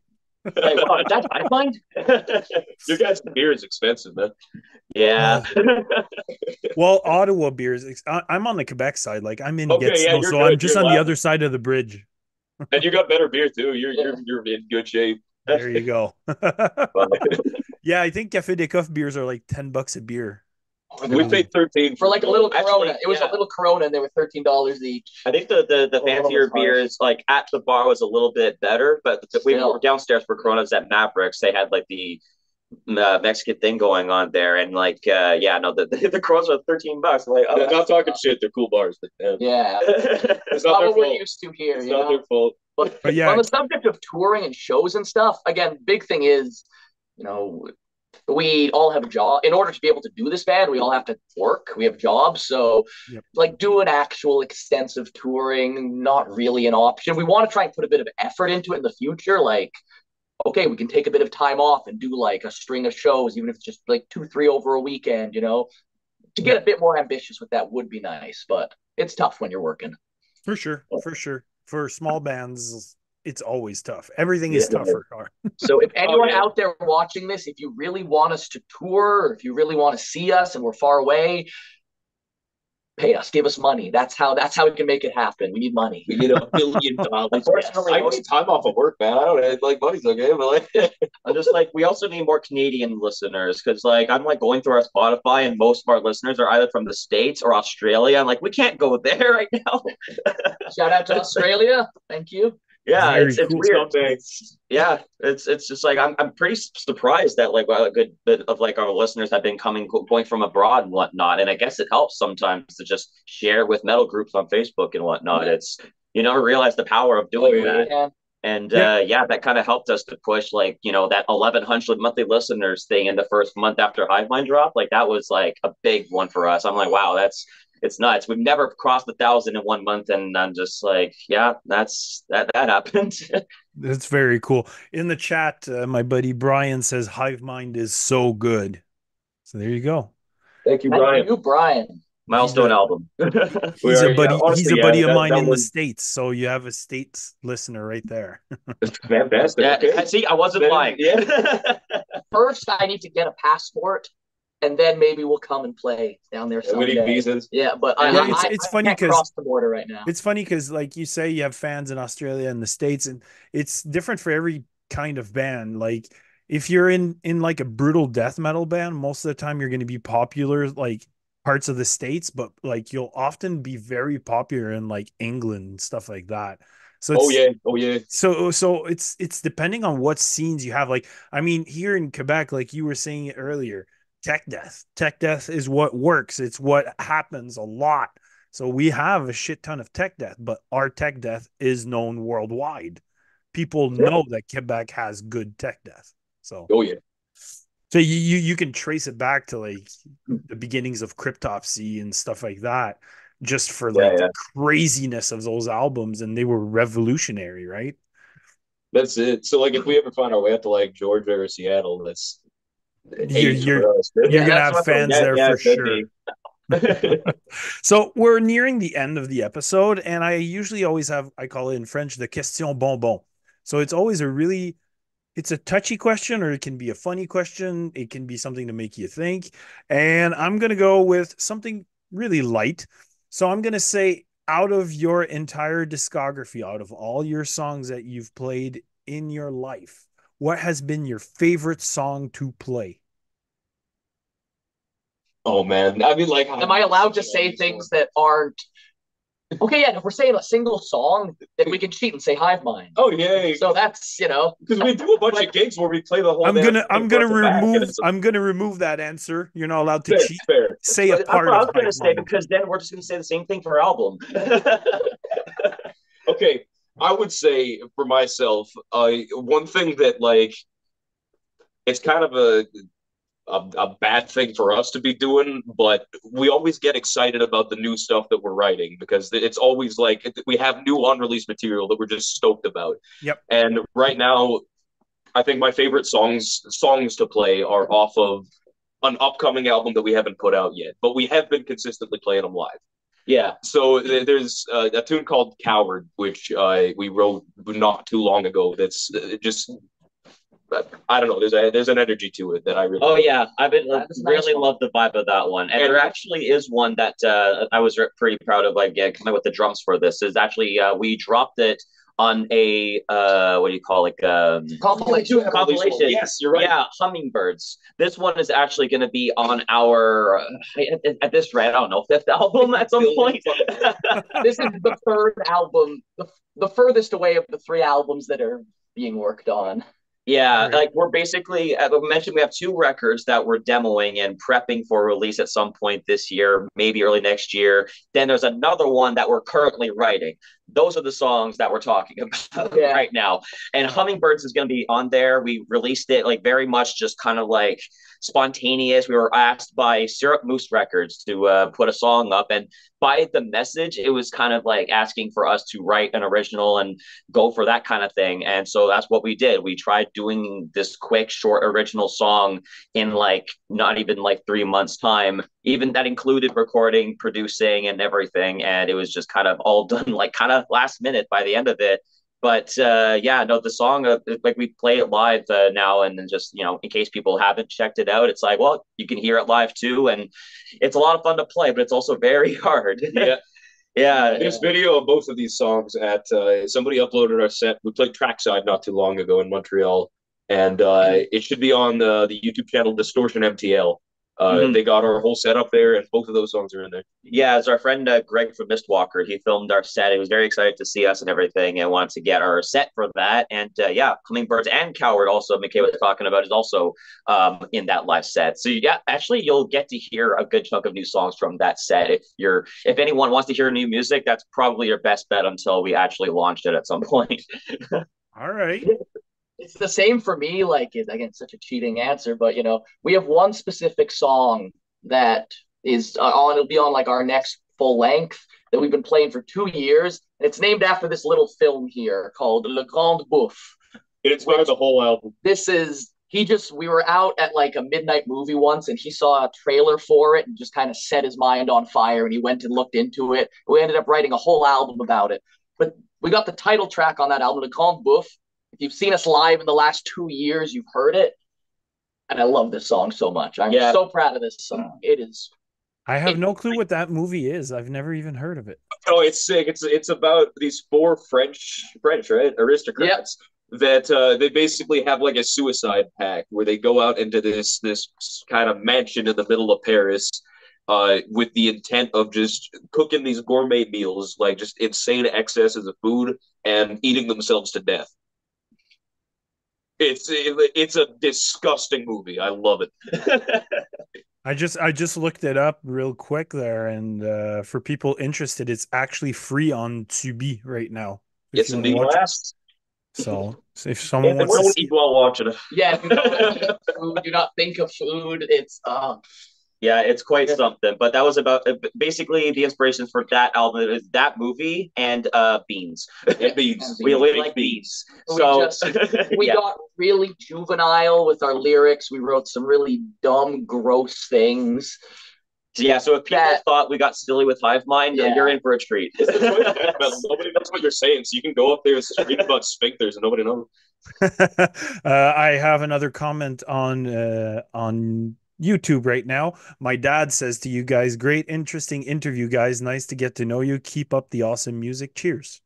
Like, wow, that's I find. <laughs> Your guys' beer is expensive, man. yeah. Uh, well, Ottawa beers. I- I'm on the Quebec side. Like I'm in Okay, Gatineau, you're so good, I'm just you're on the other side of the bridge. <laughs> And you got better beer too. You're you're you're in good shape. There you go. <laughs> Yeah, I think Cafe Dekcuf beers are like ten bucks a beer. We paid thirteen For like a little Actually, Corona, it was yeah. a little Corona, and they were thirteen dollars each. I think the the, the fancier beers like at the bar was a little bit better, but the, we were downstairs for Coronas at Mavericks. They had like the uh, Mexican thing going on there, and like uh, yeah, no, the the, <laughs> the Coronas were thirteen bucks. I'm like, oh, I'm not talking shit. They're cool bars, but yeah. Yeah, <laughs> it's not not their what we're used to here. It's you not know? their fault. But, But yeah, on the subject of touring and shows and stuff, again, big thing is, you know, we all have a job. In order to be able to do this band, we all have to work. We have jobs. So, Yep. like, an actual extensive touring, not really an option. We want to try and put a bit of effort into it in the future. Like, okay, we can take a bit of time off and do like a string of shows, even if it's just like two, three over a weekend, you know? To get a bit more ambitious with that would be nice, but it's tough when you're working. for sure, oh. for sure. For small bands, it's always tough. Everything is Yeah. tougher. <laughs> So if oh, anyone yeah. out there watching this, if you really want us to tour, or if you really want to see us and we're far away, pay us, give us money. That's how that's how we can make it happen. We need money. We need a <laughs> billion dollars. Unfortunately, I need time off of work, man. I don't like money's okay, but like <laughs> I'm just like we also need more Canadian listeners because like I'm like going through our Spotify and most of our listeners are either from the states or Australia. I'm like we can't go there right now. Shout out to Australia. Thank you. Yeah, it's, it's cool. weird. Someday. Yeah, it's it's just like I'm I'm pretty surprised that like a good bit of like our listeners have been coming going from abroad and whatnot, and I guess it helps sometimes to just share with metal groups on Facebook and whatnot. It's you never realize the power of doing Oh, yeah. that. And And Yeah. uh, yeah, that kind of helped us to push like you know that 1,100 monthly listeners thing in the first month after Hive Mind dropped. Like that was like a big one for us. I'm like, wow, that's it's nuts. We've never crossed a thousand in one month, and I'm just like, yeah, that's that that happened. <laughs> That's very cool. In the chat, uh, my buddy Brian says Hive Mind is so good. So there you go. Thank you, thank Brian. you, Brian. Milestone album. He's a <laughs> buddy. yeah, honestly, he's a yeah, buddy of mine that in the states. So you have a states listener right there. <laughs> fantastic. yeah, Okay. see, I wasn't Then- lying. yeah. First, I need to get a passport. And then maybe we'll come and play down there someday. Winning visas. Yeah, but I, Yeah, I, it's- I- it's I funny can't 'cause- cross the border right now. It's funny because, like you say, you have fans in Australia and the States, and it's different for every kind of band. Like if you're in in like a brutal death metal band, most of the time you're going to be popular like parts of the States, but like you'll often be very popular in like England and stuff like that. So Oh it's, yeah, oh yeah. so so it's it's depending on what scenes you have. Like I mean, here in Quebec, like you were saying it earlier, tech death. Tech death is what works. It's what happens a lot. So we have a shit ton of tech death, but our tech death is known worldwide. People know that Quebec has good tech death. So Oh yeah. so you you, you can trace it back to like the beginnings of cryptopsy and stuff like that, just for Yeah, like yeah. the craziness of those albums, and they were revolutionary, right? That's it. So like if we ever find our way up to like Georgia or Seattle, that's You're- you're- us. You're Yeah, gonna have fans yeah, there yeah, for sure. <laughs> <laughs> So we're nearing the end of the episode, and I usually always have I call it in French the question bonbon. So it's always a really it's a touchy question, or it can be a funny question. It can be something to make you think. And I'm gonna go with something really light. So I'm gonna say out of your entire discography, out of all your songs that you've played in your life, what has been your favorite song to play? Oh man. I mean like Am I allowed to say things that aren't? Okay, yeah. If we're saying a single song, then we can cheat and say Hive Mind. Oh yeah. So that's you know. because we do a bunch of gigs where we play the whole I'm gonna I'm gonna front to back, and remove it's I'm gonna remove that answer. You're not allowed to fair, cheat. fair. Say a That's part what I of was gonna Hive say because then we're just gonna say the same thing for our album. Okay, I would say for myself, uh, one thing that like it's kind of a, a a bad thing for us to be doing, but we always get excited about the new stuff that we're writing because it's always like we have new unreleased material that we're just stoked about. Yep. And right now, I think my favorite songs songs to play are off of an upcoming album that we haven't put out yet, but we have been consistently playing them live. Yeah, So th- there's uh, a tune called "Coward," which uh, we wrote not too long ago. That's uh, just I don't know. There's a there's an energy to it that I really. Oh yeah, I've been That's a nice really love the vibe of that one, and, And- there actually is one that uh, I was re- pretty proud of. Like yeah, coming up with the drums for this is actually uh, we dropped it on a uh, what do you call like um, Compilation. compilation. Yes, you're right. Yeah, hummingbirds. This one is actually going to be on our uh, at, at this rate. I don't know fifth <laughs> album at some point. <laughs> This is the third album, the, the furthest away of the three albums that are being worked on. Yeah, Alright. like we're basically, as I mentioned, we have two records that we're demoing and prepping for release at some point this year, maybe early next year. Then there's another one that we're currently writing. Those are the songs that we're talking <laughs> about Yeah. right now. And Hummingbirds is going to be on there. We released it like very much just kind of like spontaneous. We were asked by Syrup Moose Records to uh, put a song up, and by the message, it was kind of like asking for us to write an original and go for that kind of thing. And so that's what we did. We tried doing this quick, short, original song in like not even like three months' time. Even that included recording, producing, and everything. And it was just kind of all <laughs> done like kind of last minute by the end of it. But uh, yeah, no, the song, uh, like we play it live uh, now, and then just you know, in case people haven't checked it out, it's like, well, you can hear it live too, and it's a lot of fun to play, but it's also <laughs> very hard. Yeah. <laughs> yeah, There's video of both of these songs at uh, somebody uploaded our set. We played trackside not too long ago in Montreal, and uh, it should be on the the YouTube channel Distortion MTL. Uh, Mhm. They got our whole set up there, and both of those songs are in there. Yeah, it's our friend uh, Greg from Mistwalker. He filmed our set. He was very excited to see us and everything, and wanted to get our set for that. And uh, yeah, Hummingbirds and Coward, also McKay was talking about, is also um, in that live set. So yeah, actually, you'll get to hear a good chunk of new songs from that set. If you're, if anyone wants to hear new music, that's probably your best bet until we actually launched it at some <laughs> point. All right. <laughs> It's the same for me. Like, it, again, such a cheating answer, but you know, we have one specific song that is uh, on. It'll be on like our next full length that we've been playing for two years, and it's named after this little film here called Le Grand Bouffe. It inspired the whole album. This is he just we were out at like a midnight movie once and he saw a trailer for it and just kind of set his mind on fire and he went and looked into it. We ended up writing a whole album about it. But we got the title track on that album, Le Grand Bouffe. If you've seen us live in the last two years, you've heard it. and I love this song so much. I'm Yeah. so proud of this song. It is I have It- no clue what that movie is. I've never even heard of it. Oh, it's sick. It's it's about these four French French right aristocrats that uh, they basically have like a suicide pact where they go out into this this kind of mansion in the middle of Paris. Uh, with the intent of just cooking these gourmet meals, like just insane excesses of food, and eating themselves to death. It's it, it's a disgusting movie. I love it. <laughs> I just I just looked it up real quick there, and uh, for people interested, it's actually free on Tubi right now. Yes, indeed. Last, So so <laughs> if someone don't wants to eat while watching it. yeah. If you don't <laughs> think of food, do not think of food. It's uh Yeah, it's quite Yeah. something. But that was about uh, basically the inspirations for that album is that movie and uh beans. It means <laughs> We, we like beans. beans. We So just- <laughs> we yeah. got really juvenile with our lyrics. We wrote some really dumb, gross things. yeah, so if people That- thought we got silly with Hive Mind, Yeah. you're in for a treat. <laughs> nobody knows what you're saying, so you can go up there and scream about sphincters and nobody knows. uh, I have another comment on uh, on YouTube right now. My dad says to you guys, "Great, interesting interview, guys. Nice to get to know you. Keep up the awesome music. Cheers."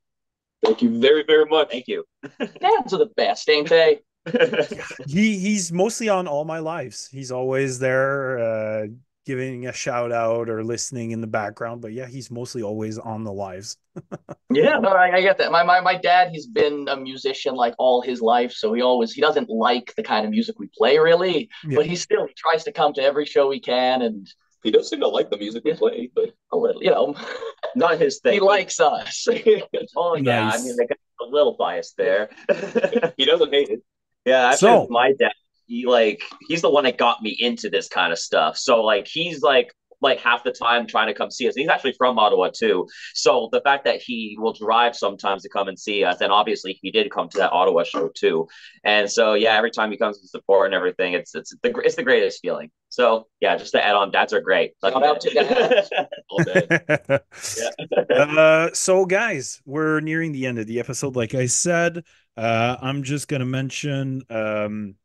Thank you very, very much. Thank you. <laughs> Dads are the best, ain't they? <laughs> He he's mostly on all my lives. He's always there, uh, giving a shout out or listening in the background. But yeah, he's mostly always on the lives. <laughs> yeah. No, I, I get that. My, my my dad, he's been a musician like all his life, so he always he doesn't like the kind of music we play really, Yeah. but he still he tries to come to every show he can and He does seem to like the music we play, but a little, you know, <laughs> Not his thing. he likes us. <laughs> Oh yeah, Nice. I mean, they got a little bias there. he doesn't hate it. yeah, actually, So- my dad, he like he's the one that got me into this kind of stuff. So like he's like like half the time trying to come see us. He's actually from Ottawa too. So the fact that he will drive sometimes to come and see us, and obviously he did come to that Ottawa show too. And so yeah, every time he comes to support and everything, it's it's the it's the greatest feeling. So yeah, just to add on, dads are great. Love Shout out to Dad. All day. uh, so guys, we're nearing the end of the episode. Like I said, uh, I'm just gonna mention um,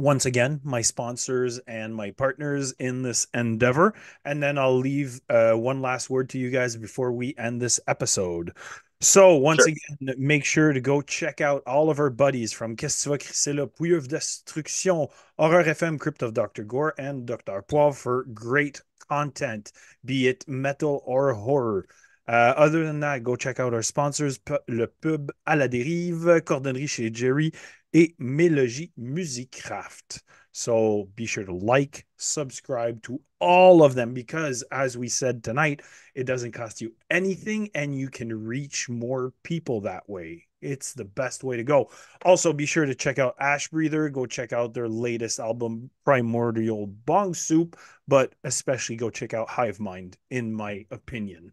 once again my sponsors and my partners in this endeavor, and then I'll leave uh, one last word to you guys before we end this episode. So once Sure. again, make sure to go check out all of our buddies from Qu'est-ce que vas crisser of Destruction, Horror FM, Crypt of Dr. Gore, and Dr. Poivre for great content, be it metal or horror. Uh, other than that, go check out our sponsors, P- le pub à la dérive, Cordonnerie chez Gerry, et Melogy Musicraft. So be sure to like, subscribe to all of them because, as we said tonight, it doesn't cost you anything and you can reach more people that way. It's the best way to go. Also, be sure to check out Ashbreather. Go check out their latest album, Primordial Bong Soup, but especially go check out Hive Mind, in my opinion.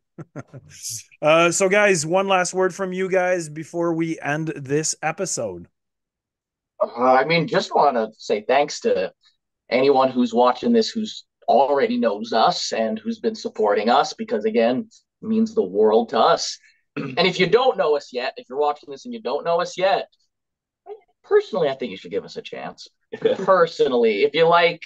<laughs> uh, so, guys, one last word from you guys before we end this episode. Uh, I mean, just want to say thanks to anyone who's watching this who's already knows us and who's been supporting us because again, it means the world to us. <clears throat> and if you don't know us yet, if you're watching this and you don't know us yet, personally, I think you should give us a chance. <laughs> Personally, if you like,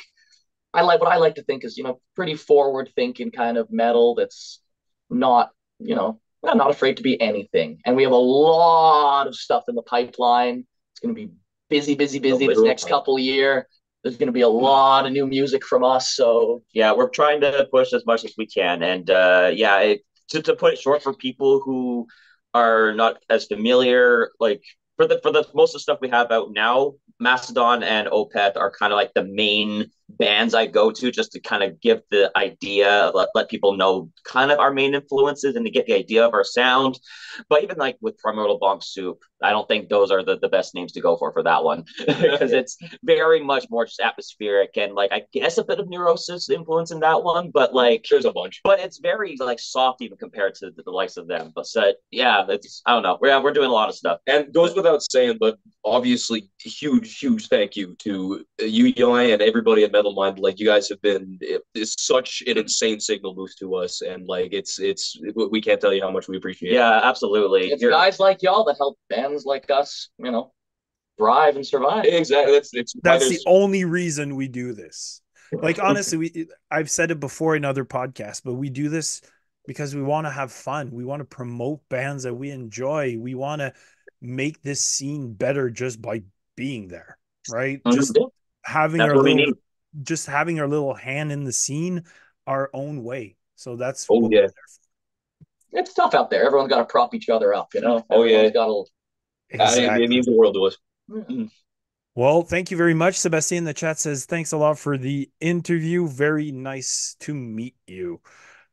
I like what I like to think is, you know, pretty forward thinking kind of metal that's not, you know, I'm not afraid to be anything. And we have a lot of stuff in the pipeline. It's going to be busy, busy, busy this next couple year. There's going to be a lot of new music from us. So yeah, we're trying to push as much as we can, and uh, yeah, it, to to put it short for people who are not as familiar, like for the for the most of the stuff we have out now, Mastodon and Opeth are kind of like the main bands I go to just to kind of give the idea, let, let people know kind of our main influences and to get the idea of our sound. But even like with Primordial Bonk Soup, I don't think those are the, the best names to go for for that one <laughs> because it's very much more just atmospheric and like I guess a bit of neurosis influence in that one, but like There's a bunch. but it's very like soft even compared to the, the likes of them. But so, yeah, it's I don't know. We're we're doing a lot of stuff. And goes without saying, but obviously, huge, huge thank you to uh, you, Eli, and everybody at Metal Mind. Like, you guys have been it, it's such an insane signal boost to us, and like, it's it's we can't tell you how much we appreciate. it. Yeah, absolutely. it's You're- guys like y'all that help bands like us, you know, thrive and survive. Exactly. That's it's That's the only reason we do this. Like <laughs> honestly, we I've said it before in other podcasts, but we do this because we want to have fun. We want to promote bands that we enjoy. We want to make this scene better just by being there, right? Mhm. Just having That's our little, need. Just having our little hand in the scene our own way. So that's Oh, what yeah. we're. It's tough out there. Everyone's got to prop each other up, you know. Oh, yeah. Everyone's got to I- Exactly. it means the world to us. Well, thank you very much. Sebastian the chat says, thanks a lot for the interview. Very nice to meet you.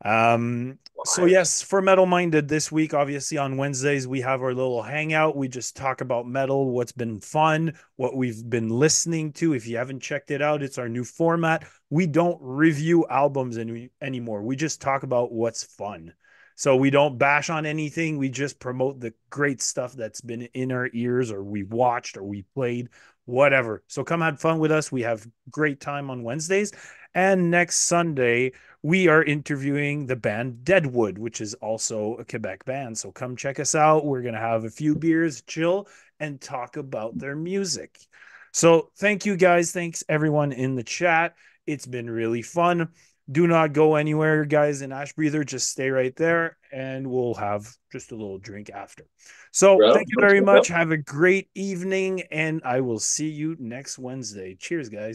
Um, so yes, for Metal Minded this week, obviously on Wednesdays, we have our little hangout. We just talk about metal, what's been fun, what we've been listening to. If you haven't checked it out, it's our new format. We don't review albums any, anymore. We just talk about what's fun. So we don't bash on anything. We just promote the great stuff that's been in our ears or we watched or we played, whatever. So come have fun with us. We have great time on Wednesdays. And next Sunday, we are interviewing the band Deadwood, which is also a Quebec band. So come check us out. We're going to have a few beers, chill, and talk about their music. So thank you guys. Thanks everyone in the chat. It's been really fun. Do not go anywhere, guys, in Ashbreather. Just stay right there and we'll have just a little drink after. So Well, thank you very much. Have a great evening and I will see you next Wednesday. Cheers, guys.